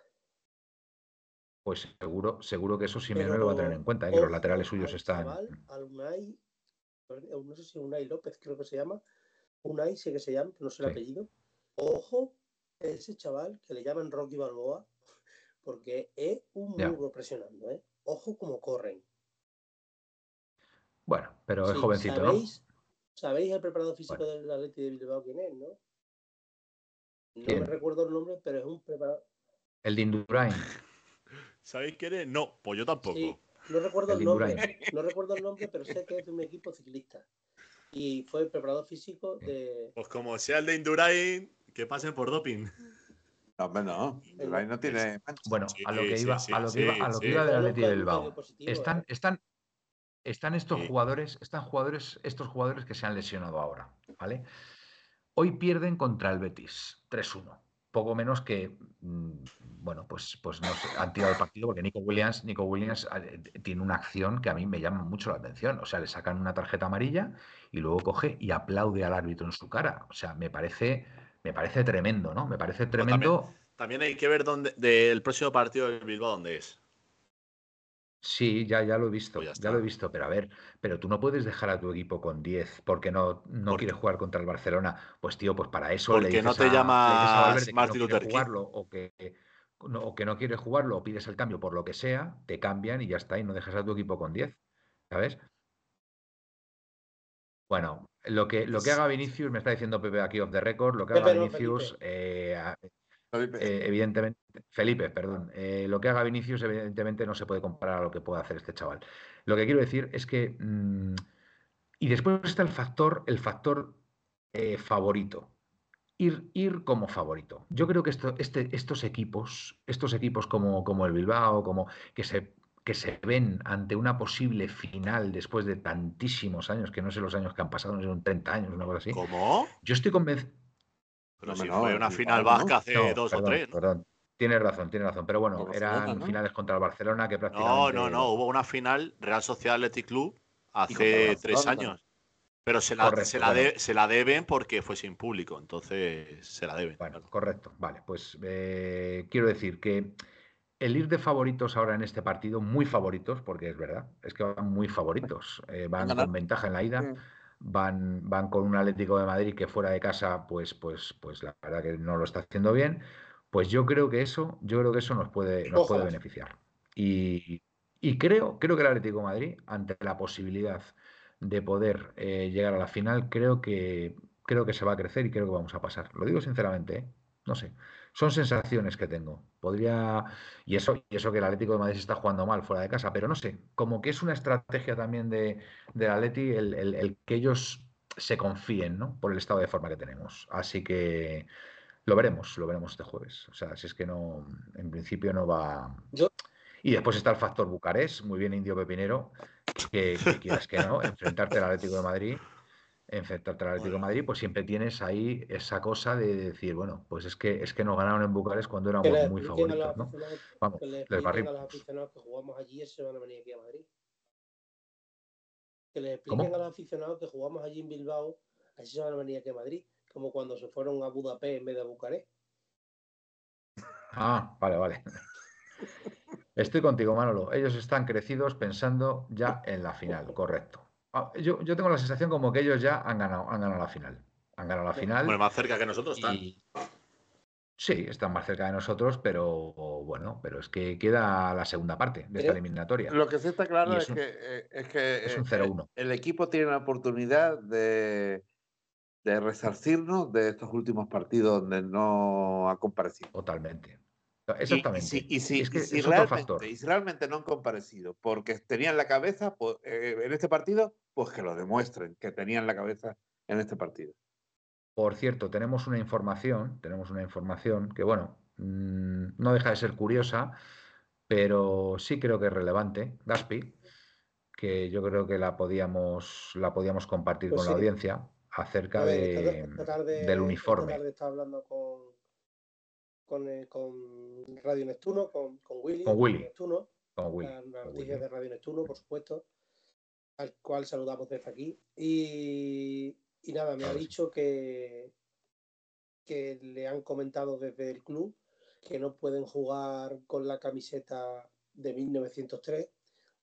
[SPEAKER 1] pues seguro, seguro que eso Simeone lo va a tener en cuenta, ¿eh? que los laterales suyos están.
[SPEAKER 4] al Unai, no sé si Unai López creo que se llama, Unai sé que se llama, no sé el apellido. Ojo, ese chaval que le llaman Rocky Balboa, porque es un muro presionando, ¿eh? Ojo como corren.
[SPEAKER 1] Bueno, pero es jovencito,
[SPEAKER 4] ¿sabéis, ¿no? ¿Sabéis el preparador físico del Atleti de Bilbao quién es, no? No me recuerdo el nombre, pero es un preparador.
[SPEAKER 1] El de Indurain.
[SPEAKER 2] ¿Sabéis quién es? No, pues yo tampoco.
[SPEAKER 4] no recuerdo el, nombre. No recuerdo el nombre, pero sé que es de un equipo ciclista. Y fue el preparador físico de.
[SPEAKER 2] Pues como sea el de Indurain, que pasen por doping.
[SPEAKER 3] No, hombre, no. Indurain no tiene.
[SPEAKER 1] Bueno, a lo que iba, a lo que iba, a lo que iba del Atleti de Bilbao. Están, ¿eh? están, están estos jugadores, están jugadores, estos jugadores que se han lesionado ahora, ¿vale? Hoy pierden contra el Betis, 3-1. Poco menos que, mm, bueno, pues, pues no sé, han tirado el partido porque Nico Williams, Nico Williams eh, tiene una acción que a mí me llama mucho la atención. O sea, le sacan una tarjeta amarilla y luego coge y aplaude al árbitro en su cara. O sea, me parece, me parece tremendo, ¿no? Me parece tremendo.
[SPEAKER 2] también, hay que ver dónde, del próximo partido del Bilbao dónde es.
[SPEAKER 1] Sí, ya, ya lo he visto, pues ya, lo he visto, pero a ver, pero tú no puedes dejar a tu equipo con 10 porque no, no quieres jugar contra el Barcelona. Pues tío, pues para eso
[SPEAKER 2] porque no te llama
[SPEAKER 1] Martin Luther King. Jugarlo, o que no, o que no quieres jugarlo o pides el cambio por lo que sea, te cambian y ya está, y no dejas a tu equipo con 10, ¿sabes? Bueno, lo que, lo que haga Vinicius, me está diciendo Pepe aquí off the record, lo que haga Vinicius, eh, eh, evidentemente, Felipe, perdón. Eh, lo que haga Vinicius, evidentemente, no se puede comparar a lo que puede hacer este chaval. Lo que quiero decir es que. Mm, y después está el factor, el factor eh, favorito. Ir, ir, como favorito. Yo creo que esto, este, estos equipos, estos equipos como, como el Bilbao, como que se, que se ven ante una posible final después de tantísimos años, que no sé los años que han pasado, no sé, un 30 años, una cosa así.
[SPEAKER 2] ¿Cómo?
[SPEAKER 1] Yo estoy convencido.
[SPEAKER 2] Pero si fue una final vasca hace dos o tres.
[SPEAKER 1] Perdón. Tienes razón, tienes razón. Pero bueno, eran finales contra el Barcelona que prácticamente.
[SPEAKER 2] No, no, no. Hubo una final Real Sociedad Athletic Club hace tres años. Pero se la, se, la deben porque fue sin público, entonces se la deben.
[SPEAKER 1] Bueno, correcto. Vale, pues eh, quiero decir que el ir de favoritos ahora en este partido, muy favoritos, porque es verdad, es que van muy favoritos. Eh, van con ventaja en la ida van, van con un Atlético de Madrid que fuera de casa, pues, pues, pues la verdad que no lo está haciendo bien, pues yo creo que eso, yo creo que eso nos puede, nos puede beneficiar. Y, creo, creo que el Atlético de Madrid, ante la posibilidad de poder eh, llegar a la final, creo que, creo que se va a crecer y creo que vamos a pasar. Lo digo sinceramente, ¿eh? no sé. Son sensaciones que tengo. Podría. Y eso, y eso que el Atlético de Madrid se está jugando mal fuera de casa, pero no sé, como que es una estrategia también de, del Atleti el, que ellos se confíen, ¿no? Por el estado de forma que tenemos. Así que lo veremos, lo veremos este jueves. O sea, si es que no, en principio no va. Y después está el factor Bucarest, muy bien Indio Pepinero, que, que quieras que no, enfrentarte al Atlético de Madrid enfrentarte al Atlético de Madrid, pues siempre tienes ahí esa cosa de decir, bueno, pues es que es que nos ganaron en Bucarest cuando éramos muy favoritos, ¿no?
[SPEAKER 4] Vamos, que les barrimos. a los aficionados que jugamos allí, se van a venir aquí a Madrid. Que les expliquen a los aficionados que jugamos allí en Bilbao, así se van a venir aquí a Madrid, como cuando se fueron a Budapest en vez de a Bucarest.
[SPEAKER 1] Ah, vale, vale. Estoy contigo, Manolo. Ellos están crecidos pensando ya en la final, correcto. Ah, yo, tengo la sensación como que ellos ya han ganado, han ganado la final. Han ganado la final.
[SPEAKER 2] Bueno, más cerca que nosotros están.
[SPEAKER 1] Sí, están más cerca de nosotros, pero bueno, pero es que queda la segunda parte de esta eliminatoria.
[SPEAKER 3] Lo que sí está claro es, que, eh, es que
[SPEAKER 1] es un 0-1.
[SPEAKER 3] Eh, el equipo tiene la oportunidad de, de resarcirnos de estos últimos partidos donde no ha comparecido.
[SPEAKER 1] Totalmente. Exactamente.
[SPEAKER 3] Y, si, realmente, no han comparecido porque tenían la cabeza pues, eh, en este partido, pues que lo demuestren, que tenían la cabeza en este partido.
[SPEAKER 1] Por cierto, tenemos una información, tenemos una información que, bueno, mm, no deja de ser curiosa, pero sí creo que es relevante, Gaspi, que yo creo que la podíamos, la podíamos compartir pues con la audiencia acerca de, del uniforme.
[SPEAKER 4] hablando con con, eh, con Radio Neptuno, con, con Willy,
[SPEAKER 1] con Willy.
[SPEAKER 4] Neptuno,
[SPEAKER 1] con Willy.
[SPEAKER 4] La, noticia de Radio Neptuno, por supuesto, al cual saludamos desde aquí. Y, y nada, me ha dicho que, que le han comentado desde el club que no pueden jugar con la camiseta de 1903,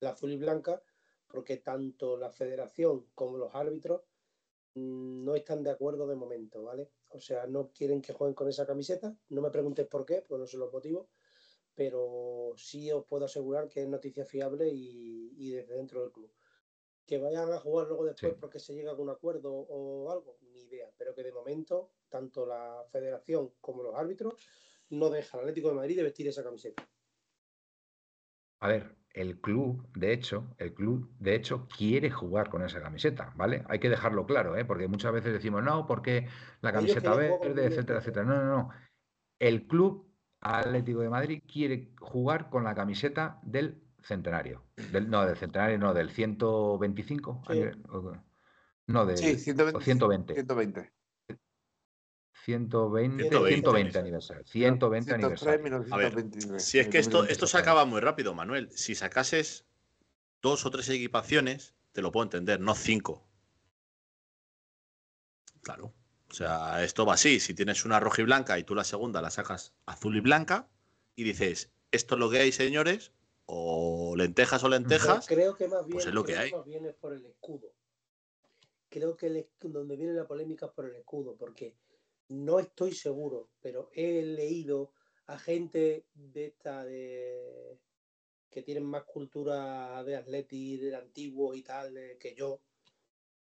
[SPEAKER 4] la azul y blanca, porque tanto la federación como los árbitros mm, no están de acuerdo de momento, ¿vale? O sea, no quieren que jueguen con esa camiseta. No me preguntes por qué, pues no sé los motivos, pero sí os puedo asegurar que es noticia fiable y, y desde dentro del club. Que vayan a jugar luego después
[SPEAKER 1] Sí.
[SPEAKER 4] porque se llega a un acuerdo o algo, ni idea. Pero que de momento, tanto la federación como los árbitros no dejan al Atlético de Madrid de vestir esa camiseta.
[SPEAKER 1] A ver, el club, de hecho, el club, de hecho, quiere jugar con esa camiseta, ¿vale? Hay que dejarlo claro, ¿eh? Porque muchas veces decimos, no, porque la camiseta verde, etcétera, etcétera. No, no, no. El club Atlético de Madrid quiere jugar con la camiseta del centenario. Del, no, del centenario, no, del 125.
[SPEAKER 4] Sí.
[SPEAKER 1] No, del
[SPEAKER 3] Sí, 120.
[SPEAKER 1] o 120.
[SPEAKER 3] 120.
[SPEAKER 1] 120,
[SPEAKER 2] 120
[SPEAKER 1] 120 aniversario. 120
[SPEAKER 3] 103,
[SPEAKER 1] aniversario.
[SPEAKER 3] 1923.
[SPEAKER 2] Si es que esto, esto se
[SPEAKER 1] 1923.
[SPEAKER 2] acaba muy rápido, Manuel. Si sacases dos o tres equipaciones, te lo puedo entender, no cinco. Claro. O sea, esto va así. Si tienes una roja y blanca y tú la segunda la sacas azul y blanca y dices, esto es lo que hay, señores, o lentejas o lentejas,
[SPEAKER 4] Creo que más bien,
[SPEAKER 2] pues es lo que hay.
[SPEAKER 4] más bien es por el escudo. Creo que el donde viene la polémica es por el escudo, porque no estoy seguro, pero he leído a gente de esta de que tienen más cultura de atleti del antiguo y tal de- que yo,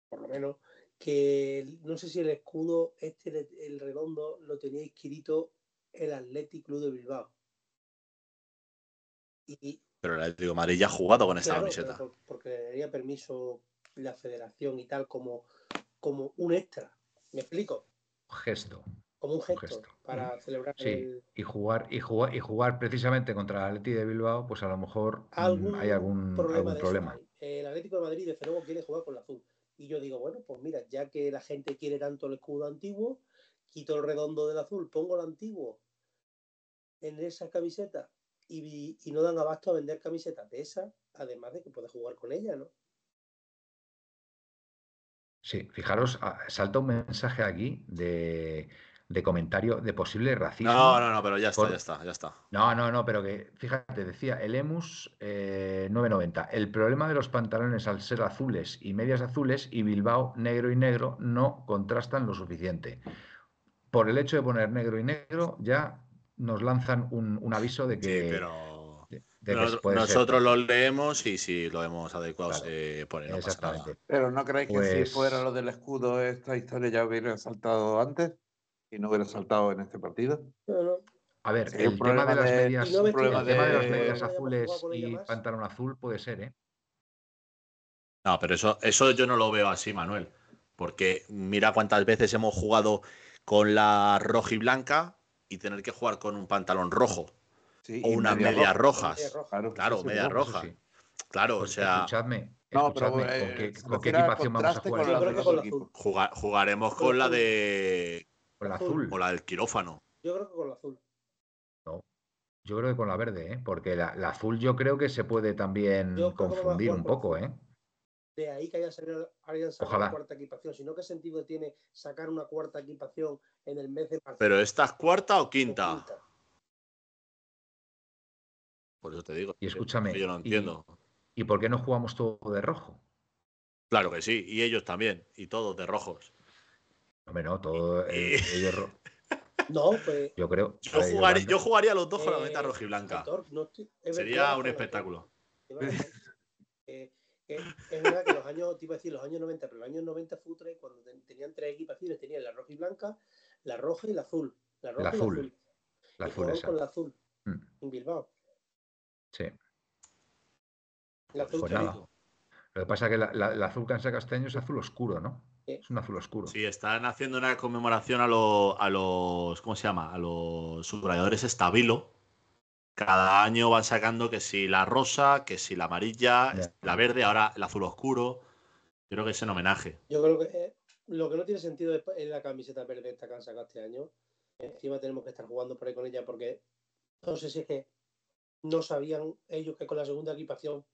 [SPEAKER 4] por lo menos, que no sé si el escudo, este, el redondo, lo tenía escrito el Athletic Club de Bilbao. Y,
[SPEAKER 2] pero el Atlético de Madrid ya ha jugado con esta
[SPEAKER 4] Claro,
[SPEAKER 2] camiseta.
[SPEAKER 4] por- porque le daría permiso la federación y tal como, como un extra. ¿Me explico?
[SPEAKER 1] Gesto.
[SPEAKER 4] Como un gesto,
[SPEAKER 1] gesto.
[SPEAKER 4] para celebrar
[SPEAKER 1] Sí,
[SPEAKER 4] el-
[SPEAKER 1] y jugar, y jugar, y jugar precisamente contra el Atleti de Bilbao, pues a lo mejor mm,
[SPEAKER 4] algún
[SPEAKER 1] hay algún
[SPEAKER 4] problema.
[SPEAKER 1] algún.
[SPEAKER 4] El Atlético de Madrid, desde luego, quiere jugar con la azul. Y yo digo, bueno, pues mira, ya que la gente quiere tanto el escudo antiguo, quito el redondo del azul, pongo el antiguo en esa camiseta y, y no dan abasto a vender camisetas de esas, además de que puedes jugar con ella, ¿no?
[SPEAKER 1] Sí, fijaros, ah, salta un mensaje aquí de, de comentario de posible racismo.
[SPEAKER 2] No, no, no, pero ya está,
[SPEAKER 1] por-
[SPEAKER 2] ya está, ya está.
[SPEAKER 1] No, no, no, pero que fíjate, decía el Emus eh, 990. El problema de los pantalones al ser azules y medias azules y Bilbao negro y negro no contrastan lo suficiente. Por el hecho de poner negro y negro ya nos lanzan un, un aviso de que,
[SPEAKER 2] Sí, pero
[SPEAKER 1] de-
[SPEAKER 2] nosotros, lo leemos y si lo hemos adecuado
[SPEAKER 1] Claro,
[SPEAKER 2] se pone, no pasa nada.
[SPEAKER 3] Pero ¿no creéis que
[SPEAKER 1] Pues-
[SPEAKER 3] si fuera lo del escudo, esta historia ya hubiera saltado antes y no hubiera saltado en este partido?
[SPEAKER 1] A ver, el tema de
[SPEAKER 3] problema
[SPEAKER 1] las
[SPEAKER 3] de-
[SPEAKER 1] medias,
[SPEAKER 4] no
[SPEAKER 1] el tema de las medias azules y
[SPEAKER 4] más.
[SPEAKER 1] pantalón azul puede ser, ¿eh?
[SPEAKER 2] No, pero eso, eso yo no lo veo así, Manuel. Porque mira cuántas veces hemos jugado con la roja y blanca y tener que jugar con un pantalón rojo
[SPEAKER 3] Sí,
[SPEAKER 2] o unas
[SPEAKER 3] media
[SPEAKER 2] medias
[SPEAKER 3] roja.
[SPEAKER 2] rojas.
[SPEAKER 4] Media roja.
[SPEAKER 3] Claro,
[SPEAKER 2] Claro,
[SPEAKER 3] eso
[SPEAKER 2] media
[SPEAKER 3] no.
[SPEAKER 1] Eso
[SPEAKER 2] roja.
[SPEAKER 1] sí.
[SPEAKER 2] Claro, o sea,
[SPEAKER 1] escuchadme,
[SPEAKER 3] No, pero
[SPEAKER 1] escuchadme,
[SPEAKER 3] eh,
[SPEAKER 1] ¿con qué, con
[SPEAKER 3] al
[SPEAKER 1] equipación vamos a jugar?
[SPEAKER 3] con
[SPEAKER 4] con la azul.
[SPEAKER 2] jugar- jugaremos con la de.
[SPEAKER 1] Con la
[SPEAKER 4] azul.
[SPEAKER 2] o la del quirófano.
[SPEAKER 4] Yo creo que con la azul.
[SPEAKER 1] Yo creo que con la verde, ¿eh? Porque la, la azul yo creo que se puede también confundir un poco. ¿eh?
[SPEAKER 4] De ahí que haya salido, hayan sacado
[SPEAKER 1] Ojalá.
[SPEAKER 4] la cuarta equipación. Si no, ¿qué sentido tiene sacar una cuarta equipación en el mes de marzo?
[SPEAKER 2] Pero esta es cuarta o
[SPEAKER 4] o
[SPEAKER 2] quinta. Por eso te digo.
[SPEAKER 1] Y escúchame,
[SPEAKER 2] que yo no entiendo.
[SPEAKER 1] ¿Y por qué no jugamos todo de rojo?
[SPEAKER 2] Claro que sí, y ellos también, y todos de rojos.
[SPEAKER 1] Hombre, no, todo
[SPEAKER 2] Y-
[SPEAKER 1] eh, ellos ro-
[SPEAKER 4] No, pues.
[SPEAKER 1] Yo creo.
[SPEAKER 2] Yo, jugaría,
[SPEAKER 1] van-
[SPEAKER 2] yo jugaría los dos con la
[SPEAKER 4] eh,
[SPEAKER 2] meta roja y blanca.
[SPEAKER 4] Aitor, no estoy- es
[SPEAKER 2] Sería
[SPEAKER 4] verdad,
[SPEAKER 2] un espectáculo.
[SPEAKER 4] eh, eh, es verdad que los años, te iba a decir los años 90, pero los años 90 Futre, cuando ten- tenían tres equipaciones, tenían la roja y blanca, la roja y la azul. La roja y
[SPEAKER 1] azul,
[SPEAKER 4] la azul.
[SPEAKER 1] La
[SPEAKER 4] y
[SPEAKER 1] azul esa.
[SPEAKER 4] con la azul
[SPEAKER 1] Mm,
[SPEAKER 4] en Bilbao.
[SPEAKER 1] Sí.
[SPEAKER 4] La azul
[SPEAKER 1] Pues nada. Lo que pasa es que la, la- la azul que han sacado este año es azul oscuro, ¿no? Es un azul oscuro.
[SPEAKER 2] Sí, están haciendo una conmemoración a, lo- a los. ¿Cómo se llama? A los subrayadores estabilo. Cada año van sacando que si la rosa, que si la amarilla, la verde, ahora el azul oscuro. Yo creo que es en homenaje.
[SPEAKER 4] Yo creo que eh, lo que no tiene sentido es, es la camiseta verde esta que han sacado este año. Encima tenemos que estar jugando por ahí con ella porque no sé si es que no sabían ellos que con la segunda equipación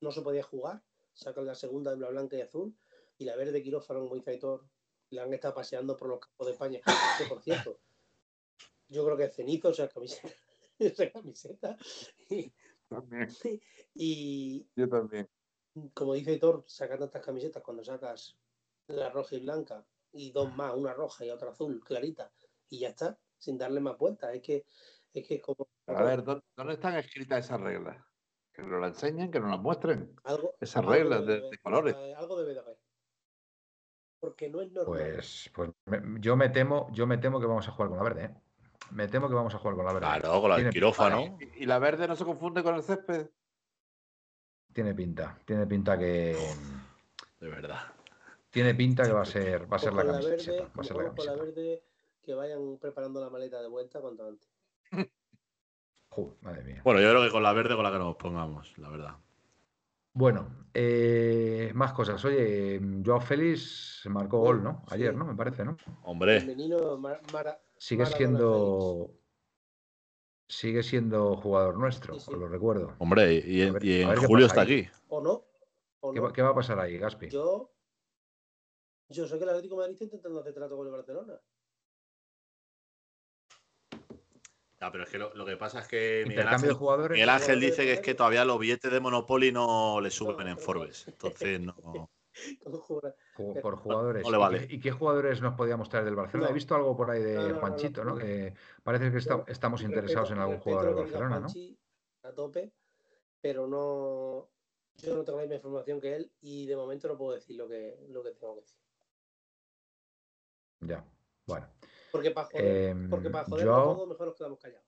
[SPEAKER 4] no se podía jugar. Sacan la segunda de la blanca y azul y la verde quirófano, dice Aitor, la han estado paseando por los campos de España. Que por cierto, yo creo que es cenizo esa camiseta. esa camiseta. Y
[SPEAKER 3] También,
[SPEAKER 4] y
[SPEAKER 3] yo también.
[SPEAKER 4] como dice Thor, sacando estas camisetas, cuando sacas la roja y blanca y dos más, una roja y otra azul clarita, y ya está, sin darle más vueltas. Es que es que como
[SPEAKER 3] A ver, ¿dó- ¿dónde están escritas esas reglas? Que nos las enseñen, que nos las muestren.
[SPEAKER 4] algo,
[SPEAKER 3] esas
[SPEAKER 4] algo
[SPEAKER 3] reglas
[SPEAKER 4] debe
[SPEAKER 3] de- colores.
[SPEAKER 4] eh, Algo debe de haber. Porque no es normal.
[SPEAKER 1] Pues, pues me- yo me temo, yo me temo que vamos a jugar con la verde, ¿eh? Me temo que vamos a jugar con la verde.
[SPEAKER 2] Claro, con la del quirófano.
[SPEAKER 3] ¿Y, y la verde no se confunde con el césped?
[SPEAKER 1] Tiene pinta, tiene pinta que
[SPEAKER 2] De verdad.
[SPEAKER 1] tiene pinta que va a ser, va a ser la camiseta,
[SPEAKER 4] verde,
[SPEAKER 1] va a ser la
[SPEAKER 4] juegos con la
[SPEAKER 1] camiseta.
[SPEAKER 4] verde, que vayan preparando la maleta de vuelta cuanto antes.
[SPEAKER 1] Madre mía.
[SPEAKER 2] Bueno, yo creo que con la verde con la que nos pongamos, la verdad.
[SPEAKER 1] Bueno, eh, más cosas. Oye, Joao Félix marcó
[SPEAKER 4] Gol,
[SPEAKER 1] ¿no? Ayer,
[SPEAKER 4] sí.
[SPEAKER 1] ¿no? Me parece, ¿no?
[SPEAKER 2] Hombre,
[SPEAKER 4] menino Mar- Mara-
[SPEAKER 1] Sigue
[SPEAKER 4] Maradona
[SPEAKER 1] siendo sigue siendo jugador nuestro,
[SPEAKER 4] Sí, sí.
[SPEAKER 1] os lo recuerdo.
[SPEAKER 2] hombre, y en,
[SPEAKER 1] ver-
[SPEAKER 2] y julio está
[SPEAKER 1] ahí.
[SPEAKER 2] aquí.
[SPEAKER 4] ¿O no? ¿O
[SPEAKER 1] ¿Qué,
[SPEAKER 4] no?
[SPEAKER 1] va, qué va a pasar ahí, Gaspi?
[SPEAKER 4] Yo, yo sé que el Atlético de Madrid está intentando hacer trato con el Barcelona.
[SPEAKER 2] Ah, pero es que lo, lo que pasa es que Miguel Ángel,
[SPEAKER 1] de jugadores.
[SPEAKER 2] Miguel Ángel
[SPEAKER 4] Jugadores
[SPEAKER 2] dice que es que todavía los billetes de Monopoly no le suben en Forbes.
[SPEAKER 4] no.
[SPEAKER 2] Entonces no.
[SPEAKER 1] Por jugadores.
[SPEAKER 2] no le
[SPEAKER 1] ¿Y
[SPEAKER 2] vale.
[SPEAKER 1] qué- ¿Y qué jugadores nos podíamos traer del Barcelona?
[SPEAKER 4] No.
[SPEAKER 1] He visto algo por ahí de
[SPEAKER 4] No, no, no, no,
[SPEAKER 1] Juanchito, ¿no?
[SPEAKER 4] no.
[SPEAKER 1] Que parece que está- estamos interesados en algún jugador del Barcelona, ¿no?
[SPEAKER 4] A tope, pero no. Yo no tengo la misma información que él y de momento no puedo decir lo que, lo que tengo que decir.
[SPEAKER 1] Ya. Bueno.
[SPEAKER 4] Porque para joder,
[SPEAKER 1] Em,
[SPEAKER 4] porque para joder
[SPEAKER 1] Joao-
[SPEAKER 4] todo, mejor nos quedamos callados.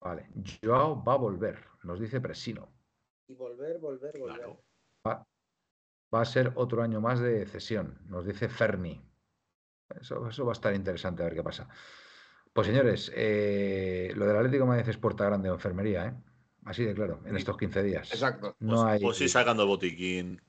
[SPEAKER 1] Vale. Joao va a volver, nos dice Presino.
[SPEAKER 4] Y volver, volver, volver.
[SPEAKER 2] Claro.
[SPEAKER 1] Va, va a ser otro año más de cesión, nos dice Ferni. Eso, eso va a estar interesante a ver qué pasa. Pues señores, eh, lo del Atlético de Madrid es puerta grande o enfermería, ¿eh? Así de claro, en estos 15 días.
[SPEAKER 3] Exacto.
[SPEAKER 1] No
[SPEAKER 2] Pues,
[SPEAKER 1] hay,
[SPEAKER 2] pues sí, sacando botiquín.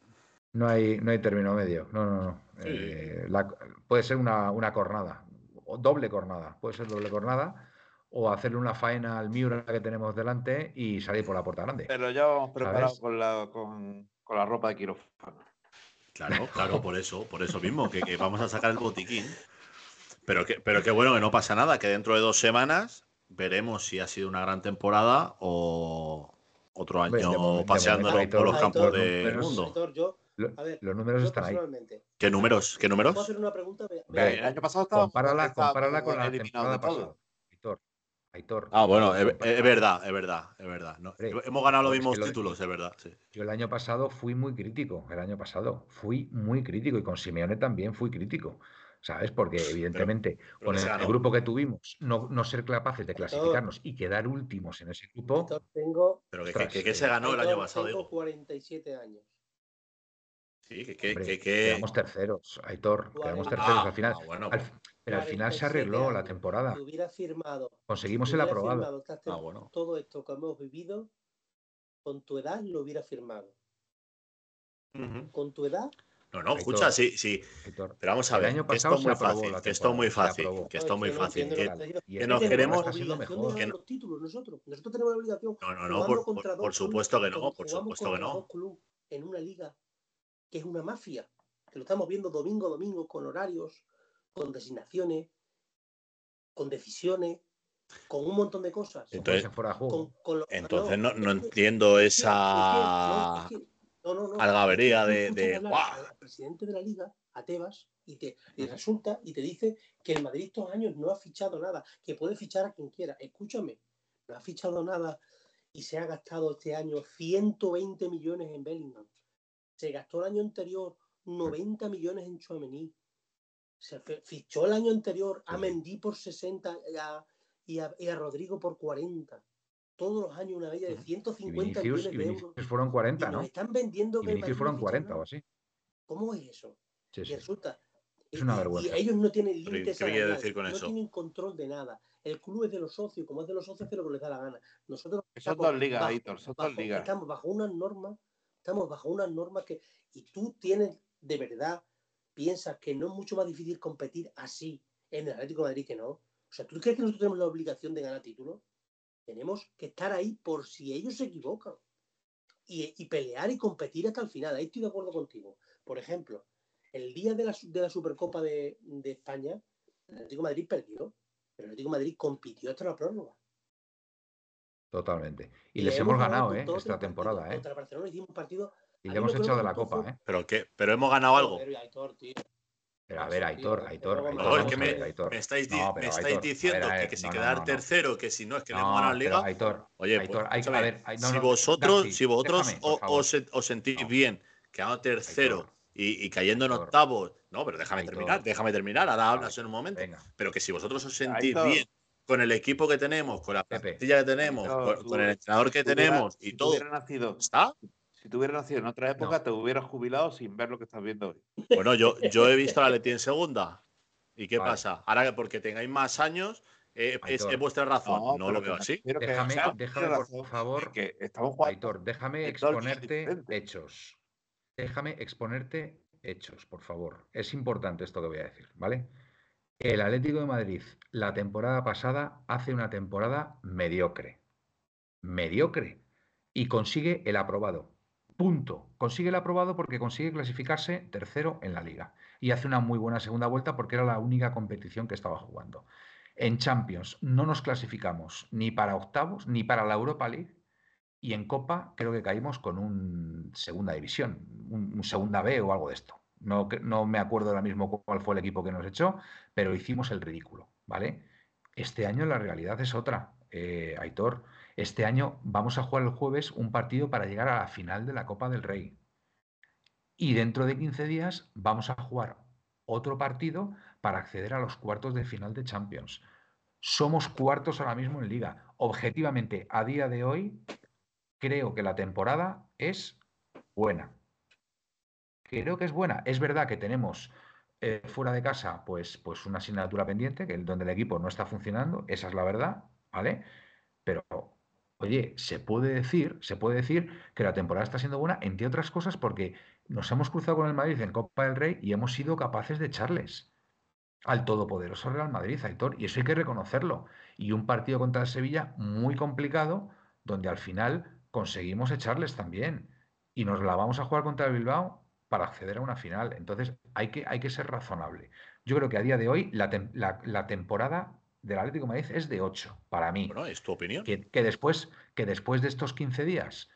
[SPEAKER 1] No hay, no hay término medio. No, no, no.
[SPEAKER 2] Sí.
[SPEAKER 1] Eh, la- puede ser una, una cornada, o doble cornada. Puede ser doble cornada, o hacerle una faena al Miura que tenemos delante y salir por la puerta grande.
[SPEAKER 3] Pero ya vamos con la, con, con la ropa de quirófano.
[SPEAKER 2] Claro, claro, por eso, por eso mismo, que, que vamos a sacar el botiquín. Pero que, pero qué bueno que no pasa nada, que dentro de dos semanas veremos si ha sido una gran temporada o otro
[SPEAKER 1] de
[SPEAKER 2] año
[SPEAKER 1] de momento,
[SPEAKER 2] por los campos del mundo.
[SPEAKER 4] Aitor, yo,
[SPEAKER 1] Lo-
[SPEAKER 4] a ver,
[SPEAKER 1] los números están ahí.
[SPEAKER 2] ¿Qué números? ¿Qué
[SPEAKER 4] ¿puedo
[SPEAKER 2] números?
[SPEAKER 4] hacer una pregunta? Ve-
[SPEAKER 1] Ve,
[SPEAKER 4] ve-
[SPEAKER 3] El año pasado estábamos
[SPEAKER 1] Compárala, con la temporada pasada. Aitor, Aitor.
[SPEAKER 2] Ah, bueno, es, verdad, es verdad, es verdad. No, hemos ganado los
[SPEAKER 1] es que
[SPEAKER 2] mismos
[SPEAKER 1] lo
[SPEAKER 2] títulos, es verdad. sí.
[SPEAKER 1] Yo el año pasado fui muy crítico, el año pasado fui muy crítico y con Simeone también fui crítico, ¿sabes? Porque evidentemente
[SPEAKER 2] pero
[SPEAKER 1] con el, grupo que tuvimos, no, no ser capaces de clasificarnos y quedar últimos en ese grupo,
[SPEAKER 4] Aitor, tengo,
[SPEAKER 2] Pero que, que- que
[SPEAKER 1] eh,
[SPEAKER 2] se ganó el año pasado,
[SPEAKER 4] tengo
[SPEAKER 2] digo.
[SPEAKER 4] 47 años.
[SPEAKER 2] Sí, que, que,
[SPEAKER 1] hombre,
[SPEAKER 2] que- que-
[SPEAKER 1] quedamos terceros, Aitor, quedamos terceros
[SPEAKER 2] Ah,
[SPEAKER 1] al final.
[SPEAKER 2] ah, bueno,
[SPEAKER 1] al-
[SPEAKER 2] pues,
[SPEAKER 1] pero al final se
[SPEAKER 4] 47
[SPEAKER 1] arregló la temporada,
[SPEAKER 4] Si hubiera firmado,
[SPEAKER 1] conseguimos
[SPEAKER 4] si
[SPEAKER 1] el aprobado.
[SPEAKER 4] firmado
[SPEAKER 2] Ah, bueno.
[SPEAKER 4] todo esto que hemos vivido, con tu edad lo hubiera firmado. Con tu edad,
[SPEAKER 2] No, no, escucha, sí, sí. Pero vamos a ver,
[SPEAKER 1] año
[SPEAKER 2] que esto muy fácil, que esto es muy fácil, que
[SPEAKER 4] No,
[SPEAKER 2] esto es
[SPEAKER 4] es
[SPEAKER 2] muy fácil. Que,
[SPEAKER 4] que
[SPEAKER 2] nos queremos-
[SPEAKER 1] mejor.
[SPEAKER 2] que no-
[SPEAKER 4] los títulos nosotros. Nosotros tenemos la obligación.
[SPEAKER 2] No, no, no, por, supuesto que no, por supuesto que no.
[SPEAKER 4] en una liga que es una mafia, que lo estamos viendo domingo a domingo con horarios, con designaciones, con decisiones, con un montón de cosas.
[SPEAKER 2] Entonces-
[SPEAKER 1] si fuera de juego.
[SPEAKER 4] Con- con lo-
[SPEAKER 2] Entonces no, entiendo
[SPEAKER 4] es que- es que- no,
[SPEAKER 2] esa...
[SPEAKER 4] no, no, no,
[SPEAKER 2] algabería de- de,
[SPEAKER 4] al presidente de la liga, a Tebas, y, te, y resulta y te dice que el Madrid estos años no ha fichado nada, que puede fichar a quien quiera. Escúchame, no ha fichado nada y se ha gastado este año 120 millones en Bellingham. Se gastó el año anterior 90 millones en Chouameni. Se fichó el año anterior a. Mendy por 60 y a, y a- y a Rodrigo por 40. Todos los años una media de
[SPEAKER 1] Ujú. Y
[SPEAKER 4] 150
[SPEAKER 1] Vinicius,
[SPEAKER 4] millones
[SPEAKER 1] y
[SPEAKER 4] de euros.
[SPEAKER 1] Vinicius fueron
[SPEAKER 4] Y
[SPEAKER 1] 40,
[SPEAKER 4] nos
[SPEAKER 1] ¿no?
[SPEAKER 4] están vendiendo
[SPEAKER 1] Y Vinicius fueron
[SPEAKER 4] ficha
[SPEAKER 1] 40
[SPEAKER 4] nada.
[SPEAKER 1] o así.
[SPEAKER 4] ¿Cómo es eso?
[SPEAKER 1] Sí,
[SPEAKER 4] Y
[SPEAKER 1] sí.
[SPEAKER 4] resulta.
[SPEAKER 1] Es
[SPEAKER 4] y-
[SPEAKER 1] una
[SPEAKER 4] y-
[SPEAKER 1] vergüenza.
[SPEAKER 4] Y ellos no tienen
[SPEAKER 2] ¿y
[SPEAKER 4] límites
[SPEAKER 2] qué quiere
[SPEAKER 4] salariales,
[SPEAKER 2] decir con
[SPEAKER 4] no
[SPEAKER 2] eso?
[SPEAKER 4] tienen control de nada. El club es de los socios, como es de los socios, hace lo que les da la gana. Nosotros
[SPEAKER 3] Son
[SPEAKER 4] estamos
[SPEAKER 3] dos ligas,
[SPEAKER 4] bajo-
[SPEAKER 3] Aitor, son dos ligas.
[SPEAKER 4] estamos bajo unas normas, estamos bajo unas normas que. Y tú tienes, de verdad, piensas que no es mucho más difícil competir así en el Atlético de Madrid que no. O sea, ¿tú crees que nosotros tenemos la obligación de ganar títulos? Tenemos que estar ahí por si ellos se equivocan. Y, y pelear y competir hasta el final. Ahí estoy de acuerdo contigo. Por ejemplo, el día de la, de la Supercopa de, de España, el Atlético de Madrid perdió, pero el Atlético de Madrid compitió hasta la prórroga.
[SPEAKER 1] Totalmente. Y,
[SPEAKER 4] Y
[SPEAKER 1] les
[SPEAKER 4] hemos
[SPEAKER 1] hemos ganado,
[SPEAKER 4] ganado
[SPEAKER 1] ¿eh? Esta temporada, ¿eh?
[SPEAKER 4] Contra el Barcelona hicimos un partido.
[SPEAKER 1] Y le hemos echado de la copa,
[SPEAKER 4] fue-
[SPEAKER 1] ¿eh?
[SPEAKER 2] ¿Pero qué? ¿Pero hemos ganado algo?
[SPEAKER 4] Joder, Aitor, tío.
[SPEAKER 1] Pero a ver, Aitor, Aitor, Aitor.
[SPEAKER 2] es que me,
[SPEAKER 1] ver, Aitor.
[SPEAKER 2] me estáis, di-
[SPEAKER 1] No,
[SPEAKER 2] me
[SPEAKER 1] pero,
[SPEAKER 2] estáis
[SPEAKER 1] Aitor,
[SPEAKER 2] diciendo
[SPEAKER 1] ver,
[SPEAKER 2] que,
[SPEAKER 1] ver,
[SPEAKER 2] que si
[SPEAKER 1] no,
[SPEAKER 2] quedar
[SPEAKER 1] no, no.
[SPEAKER 2] tercero, que si no es que le ganado la liga.
[SPEAKER 1] Aitor,
[SPEAKER 2] Oye,
[SPEAKER 1] Aitor,
[SPEAKER 2] pues,
[SPEAKER 1] hay- a ver,
[SPEAKER 2] si vosotros, si vosotros
[SPEAKER 1] déjame,
[SPEAKER 2] os, os sentís
[SPEAKER 1] No.
[SPEAKER 2] bien quedando tercero
[SPEAKER 1] Aitor.
[SPEAKER 2] y, y cayendo en
[SPEAKER 1] Aitor.
[SPEAKER 2] octavos, no, pero déjame
[SPEAKER 1] Aitor.
[SPEAKER 2] terminar, déjame terminar, ahora hablas en un momento.
[SPEAKER 1] Venga,
[SPEAKER 2] Pero que si vosotros os sentís
[SPEAKER 3] Aitor.
[SPEAKER 2] bien con el equipo que tenemos, con la plantilla que tenemos,
[SPEAKER 3] Aitor,
[SPEAKER 2] con,
[SPEAKER 3] tú-
[SPEAKER 2] con el entrenador que tenemos y todo, ¿está?
[SPEAKER 3] Si tú hubieras nacido en otra época, te hubieras jubilado sin ver lo que estás viendo hoy.
[SPEAKER 2] Bueno, yo, yo he visto a la Leti en segunda. ¿Y qué
[SPEAKER 1] Vale.
[SPEAKER 2] pasa? Ahora que porque tengáis más años, eh, es, vuestra razón. No, lo veo así.
[SPEAKER 1] Déjame- déjame, por favor,
[SPEAKER 3] que estamos jugando
[SPEAKER 1] Aitor, déjame exponerte hechos. Déjame exponerte hechos, por favor. Es importante esto que voy a decir, ¿vale? El Atlético de Madrid, la temporada pasada, hace una temporada mediocre. Mediocre. Y consigue el aprobado. Punto. Consigue el aprobado porque consigue clasificarse tercero en la liga. Y hace una muy buena segunda vuelta porque era la única competición que estaba jugando. En Champions no nos clasificamos ni para octavos ni para la Europa League. Y en Copa creo que caímos con un segunda división, un, un segunda B o algo de esto. No me acuerdo ahora mismo cuál fue el equipo que nos echó, pero hicimos el ridículo, ¿vale? Este año la realidad es otra, eh, Aitor. Este año vamos a jugar el jueves un partido para llegar a la final de la Copa del Rey. Y dentro de 15 días vamos a jugar otro partido para acceder a los cuartos de final de Champions. Somos cuartos ahora mismo en liga. Objetivamente, a día de hoy, creo que la temporada es buena. Creo que es buena. Es verdad que tenemos eh, fuera de casa pues, pues una asignatura pendiente, que donde el equipo no está funcionando, esa es la verdad, ¿vale? Pero, oye, se puede decir, se puede decir que la temporada está siendo buena, entre otras cosas, porque nos hemos cruzado con el Madrid en Copa del Rey y hemos sido capaces de echarles al todopoderoso Real Madrid, Aitor, y eso hay que reconocerlo. Y un partido contra el Sevilla muy complicado, donde al final conseguimos echarles también. Y nos la vamos a jugar contra el Bilbao para acceder a una final. Entonces hay que, hay que ser razonable. Yo creo que a día de hoy la, tem- la- la temporada del Atlético de Madrid es de 8, para mí.
[SPEAKER 2] Bueno, es tu opinión.
[SPEAKER 1] Que, que después, que después de estos 15 días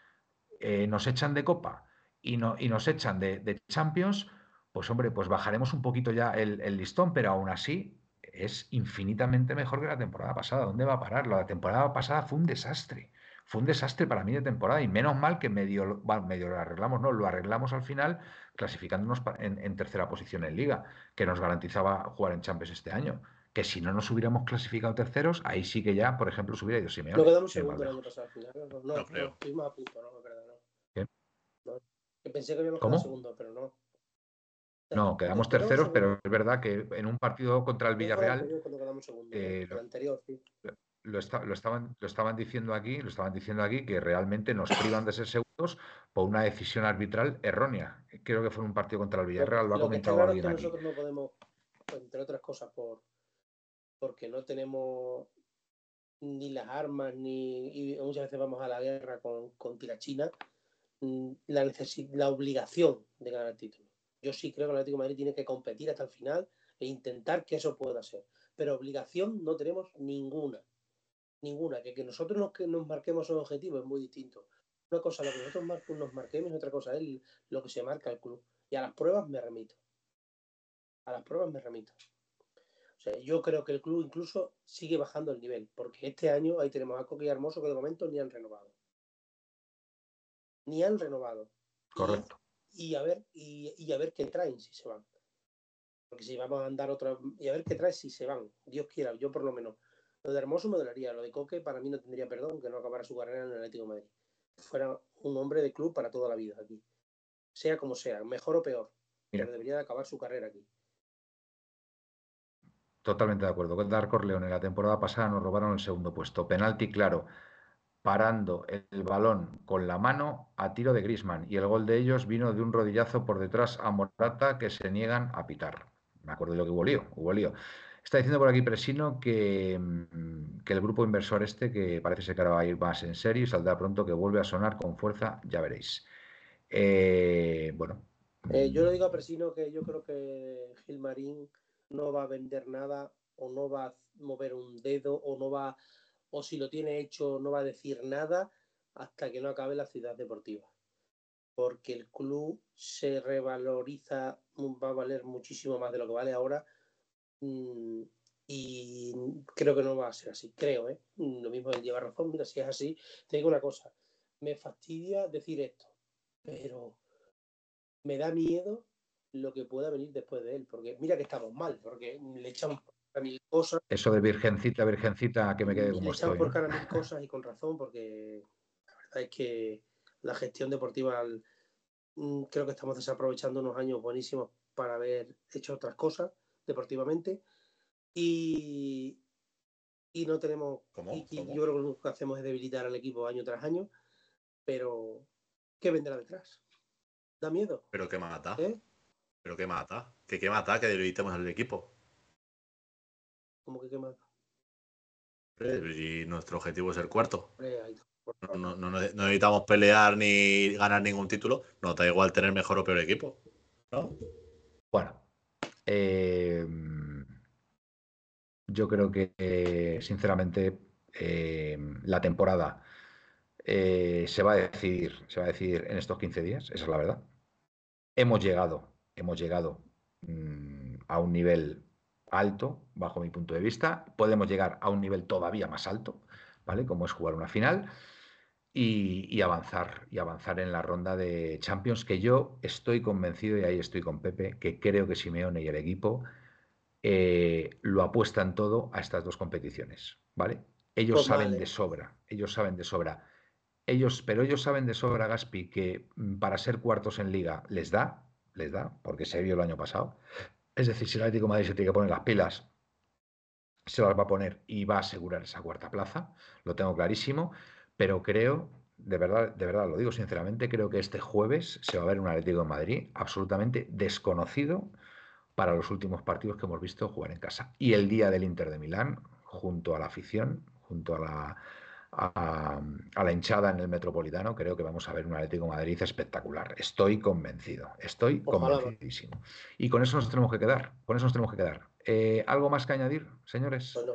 [SPEAKER 1] eh, nos echan de Copa y, no, y nos echan de, de Champions, pues hombre, pues bajaremos un poquito ya el, el listón, pero aún así es infinitamente mejor que la temporada pasada. ¿Dónde va a parar? La temporada pasada fue un desastre. Fue un desastre para mí de temporada y menos mal que medio, bueno, medio lo arreglamos, no, lo arreglamos al final clasificándonos en, en tercera posición en liga, que nos garantizaba jugar en Champions este año. Que si no nos hubiéramos clasificado terceros, ahí sí que ya, por ejemplo, se hubiera ido Simeone.
[SPEAKER 4] No quedamos segundo el año pasado al final. No, no,
[SPEAKER 2] No creo.
[SPEAKER 4] a punto, no, verdad, no.
[SPEAKER 1] ¿Qué?
[SPEAKER 4] No, que pensé que habíamos
[SPEAKER 1] ¿Cómo?
[SPEAKER 4] quedado segundo, pero no.
[SPEAKER 1] No, quedamos terceros, pero es verdad que en un partido contra el Villarreal lo- estaban, lo estaban diciendo aquí, lo estaban diciendo aquí que realmente nos privan de ser segundos por una decisión arbitral errónea. Creo que fue en un partido contra el Villarreal, lo ha
[SPEAKER 4] Lo que está
[SPEAKER 1] comentado alguien aquí.
[SPEAKER 4] nosotros no podemos, entre otras cosas, por porque no tenemos ni las armas, ni muchas veces vamos a la guerra con, contra China, mm, la, necesi- la obligación de ganar el título. Yo sí creo que el Atlético Madrid tiene que competir hasta el final e intentar que eso pueda ser. Pero obligación no tenemos ninguna. Ninguna. Que, que nosotros nos, que nos marquemos un objetivo es muy distinto. Una cosa lo que nosotros mar- nos marquemos y otra cosa es lo que se marca el club. Y a las pruebas me remito. A las pruebas me remito. O sea, yo creo que el club incluso sigue bajando el nivel, porque este año ahí tenemos a Coque y a Hermoso que de momento ni han renovado. Ni han renovado. Y-
[SPEAKER 1] Correcto.
[SPEAKER 4] Y, a ver, y, y a ver qué traen si se van. Porque si vamos a andar otra. Y a ver qué traen si se van. Dios quiera, yo por lo menos. Lo de Hermoso me dolería. Lo de Coque para mí no tendría perdón que no acabara su carrera en el Atlético de Madrid. Fuera un hombre de club para toda la vida aquí. Sea como sea, mejor o peor.
[SPEAKER 1] Mira.
[SPEAKER 4] Pero debería de acabar su carrera aquí.
[SPEAKER 1] Totalmente de acuerdo. León en la temporada pasada nos robaron el segundo puesto. Penalti claro, parando el balón con la mano a tiro de Grisman. Y el gol de ellos vino de un rodillazo por detrás a Morata que se niegan a pitar. Me acuerdo de lo que hubo lío, hubo lío. Está diciendo por aquí Presino que, mm, que el grupo inversor este, que parece ser que ahora va a ir más en serio y saldrá pronto, que vuelve a sonar con fuerza, ya veréis. Eh, bueno.
[SPEAKER 4] Eh, yo le digo a Presino que yo creo que Gilmarín no va a vender nada o no va a mover un dedo o no va o si lo tiene hecho no va a decir nada hasta que no acabe la ciudad deportiva. Porque el club se revaloriza, va a valer muchísimo más de lo que vale ahora. Mm, y creo que no va a ser así, creo, ¿eh? Lo mismo él lleva razón, mira, si es así, te digo una cosa, me fastidia decir esto, pero me da miedo lo que pueda venir después de él, porque mira que estamos mal, porque le echamos por mil cosas.
[SPEAKER 1] Eso de virgencita, virgencita, que me quede como
[SPEAKER 4] le echamos
[SPEAKER 1] estoy.
[SPEAKER 4] por
[SPEAKER 1] ¿no?
[SPEAKER 4] cara mil cosas y con razón, porque la verdad es que la gestión deportiva mm, creo que estamos desaprovechando unos años buenísimos para haber hecho otras cosas deportivamente y, y no tenemos
[SPEAKER 2] ¿Cómo?
[SPEAKER 4] y, y
[SPEAKER 2] ¿Cómo?
[SPEAKER 4] yo creo que lo único que hacemos es debilitar al equipo año tras año pero ¿qué vendrá detrás? ¿da miedo?
[SPEAKER 2] Pero que mata.
[SPEAKER 4] ¿eh?
[SPEAKER 2] Pero que mata. Que qué mata que debilitemos al equipo.
[SPEAKER 4] como que qué mata?
[SPEAKER 2] Y nuestro objetivo es el cuarto. No, no- no- no necesitamos pelear ni ganar ningún título. Nos da igual tener mejor o peor equipo. ¿No?
[SPEAKER 1] Bueno, eh, yo creo que, eh, sinceramente, eh, la temporada eh, se va a decidir, se va a decidir en estos 15 días, esa es la verdad. Hemos llegado, hemos llegado mm, a un nivel alto, bajo mi punto de vista. Podemos llegar a un nivel todavía más alto, ¿vale? Como es jugar una final y, y avanzar, y avanzar en la ronda de Champions, que yo estoy convencido, y ahí estoy con Pepe, que creo que Simeone y el equipo eh, lo apuestan todo a estas dos competiciones, ¿vale? Ellos
[SPEAKER 4] Pues
[SPEAKER 1] saben
[SPEAKER 4] vale.
[SPEAKER 1] de sobra, ellos saben de sobra. Ellos, pero ellos saben de sobra, Gaspi, que mm, para ser cuartos en liga les da, les da, porque se vio el año pasado. Es decir, si el Atlético de Madrid se tiene que poner las pilas, se las va a poner y va a asegurar esa cuarta plaza, lo tengo clarísimo, pero creo, de verdad, de verdad, lo digo sinceramente, creo que este jueves se va a ver un Atlético de Madrid absolutamente desconocido para los últimos partidos que hemos visto jugar en casa. Y el día del Inter de Milán, junto a la afición, junto a la, a, a la hinchada en el Metropolitano, creo que vamos a ver un Atlético de Madrid espectacular. Estoy convencido, estoy
[SPEAKER 4] Ojalá.
[SPEAKER 1] convencidísimo. Y con eso nos tenemos que quedar, con eso nos tenemos que quedar. Eh, ¿Algo más que añadir, señores?
[SPEAKER 4] Bueno,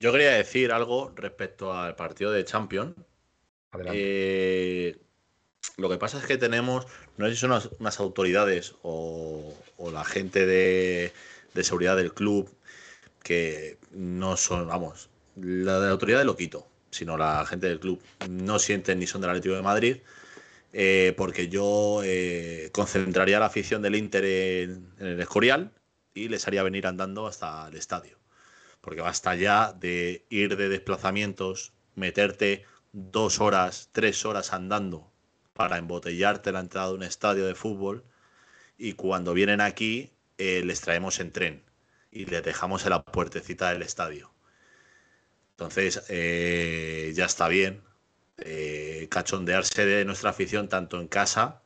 [SPEAKER 2] Yo quería decir algo respecto al partido de Champions.
[SPEAKER 1] Adelante.
[SPEAKER 2] Eh, lo que pasa es que tenemos, no sé si son unas, unas autoridades o, o la gente de, de seguridad del club que no son, vamos, la de la autoridad de lo quito, sino la gente del club no sienten ni son del Atlético de Madrid, eh, porque yo eh, concentraría la afición del Inter en, en el Escorial y les haría venir andando hasta el estadio. Porque basta ya de ir de desplazamientos, meterte dos horas, tres horas andando para embotellarte la entrada de un estadio de fútbol y cuando vienen aquí eh, les traemos en tren y les dejamos en la puertecita del estadio. Entonces, eh, ya está bien eh, cachondearse de nuestra afición tanto en casa,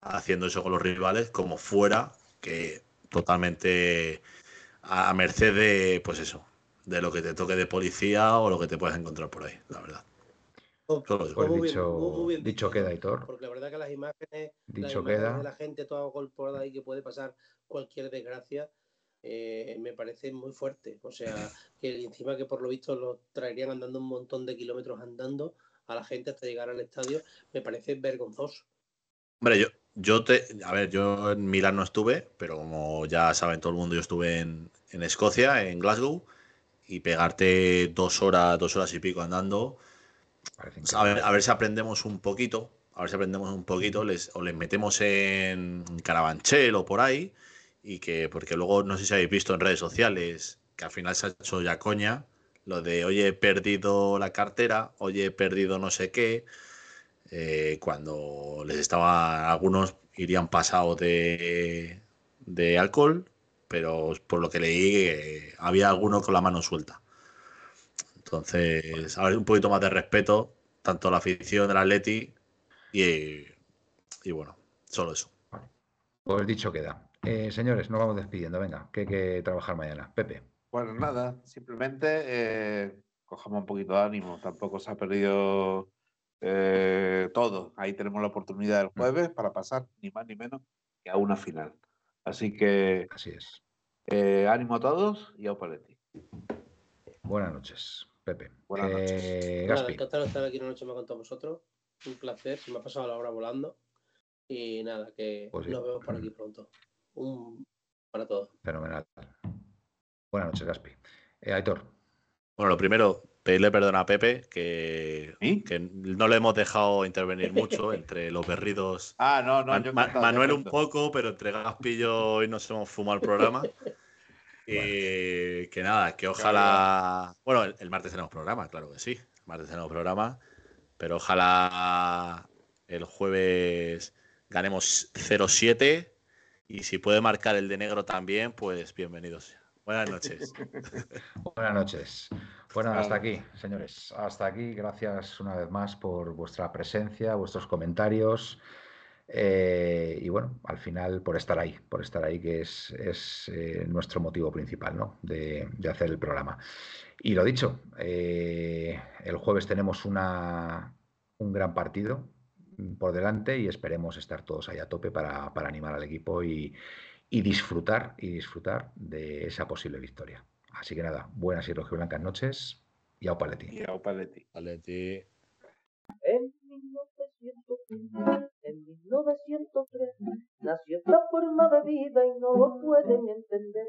[SPEAKER 2] haciendo eso con los rivales, como fuera, que totalmente a, a merced de, pues eso, de lo que te toque de policía o lo que te puedas encontrar por ahí, la verdad. Solo eso.
[SPEAKER 1] Pues
[SPEAKER 4] muy bien,
[SPEAKER 1] dicho,
[SPEAKER 4] muy- muy bien
[SPEAKER 1] dicho
[SPEAKER 4] dicho,
[SPEAKER 1] queda. Hitor.
[SPEAKER 4] porque la verdad que las imágenes, las
[SPEAKER 1] Dicho
[SPEAKER 4] imágenes
[SPEAKER 1] queda.
[SPEAKER 4] de la gente toda golpeada ahí que puede pasar cualquier desgracia eh, me parece muy fuerte. O sea, que encima que por lo visto lo traerían andando un montón de kilómetros andando a la gente hasta llegar al estadio, me parece vergonzoso.
[SPEAKER 2] Hombre, yo, yo te. A ver, yo en Milán no estuve, pero como ya saben todo el mundo, yo estuve en, en Escocia, en Glasgow, y pegarte dos horas, dos horas y pico andando. A, ver, a ver si aprendemos un poquito. A ver si aprendemos un poquito. Les, o les metemos en Carabanchel o por ahí. Y que, porque luego no sé si habéis visto en redes sociales que al final se ha hecho ya coña. Lo de, oye, he perdido la cartera, oye, he perdido no sé qué eh, cuando les estaba, algunos irían pasados de, de alcohol, pero por lo que leí eh, había alguno con la mano suelta. Entonces, a ver, un poquito más de respeto, tanto a la afición del Atleti y, y bueno, solo eso.
[SPEAKER 1] Pues dicho queda. Eh, señores, nos vamos despidiendo. Venga, que hay que trabajar mañana. Pepe.
[SPEAKER 3] Bueno, nada, simplemente eh, cojamos un poquito de ánimo. Tampoco se ha perdido eh, todo. Ahí tenemos la oportunidad el jueves para pasar ni más ni menos que a una final. Así que
[SPEAKER 1] Así es.
[SPEAKER 3] eh, ánimo a todos y a Opaletti.
[SPEAKER 1] Buenas noches. Pepe.
[SPEAKER 3] Buenas noches.
[SPEAKER 1] Eh,
[SPEAKER 4] Nada,
[SPEAKER 1] Gaspi,
[SPEAKER 4] encantado de estar aquí una noche más con todos vosotros. Un placer, se me ha pasado la hora volando. Y nada, que
[SPEAKER 1] Pues sí.
[SPEAKER 4] nos vemos por aquí pronto. Un para todos.
[SPEAKER 1] fenomenal. Buenas noches, Gaspi. Eh, Aitor,
[SPEAKER 2] Bueno, lo primero, pedirle perdón a Pepe, que,
[SPEAKER 3] ¿Sí?
[SPEAKER 2] que no le hemos dejado intervenir mucho entre los berridos.
[SPEAKER 3] Ah, no, no,
[SPEAKER 2] Man-
[SPEAKER 3] yo
[SPEAKER 2] Ma-
[SPEAKER 3] encantado,
[SPEAKER 2] Manuel un poco, pero entre Gaspi y yo hoy nos hemos fumado el programa. Y que nada, que ojalá. Bueno, el, el martes tenemos programa, claro que sí. El martes tenemos programa, pero ojalá el jueves ganemos 0-7 y si puede marcar el de negro también, pues bienvenidos. Buenas noches.
[SPEAKER 1] buenas noches. Bueno, hasta aquí, señores. Hasta aquí. Gracias una vez más por vuestra presencia, vuestros comentarios. eh, y bueno, al final por estar ahí, por estar ahí, que es, es, eh, nuestro motivo principal ¿no? de, de hacer el programa. Y lo dicho, eh, el jueves tenemos una, un gran partido por delante y esperemos estar todos ahí a tope para, para animar al equipo y, y disfrutar y disfrutar de esa posible victoria. Así que nada, buenas y rojiblancas noches y au paleti.
[SPEAKER 3] Y a Opaletti.
[SPEAKER 2] Atleti.
[SPEAKER 5] En 1903, en 1903, nació esta forma de vida y no lo pueden entender.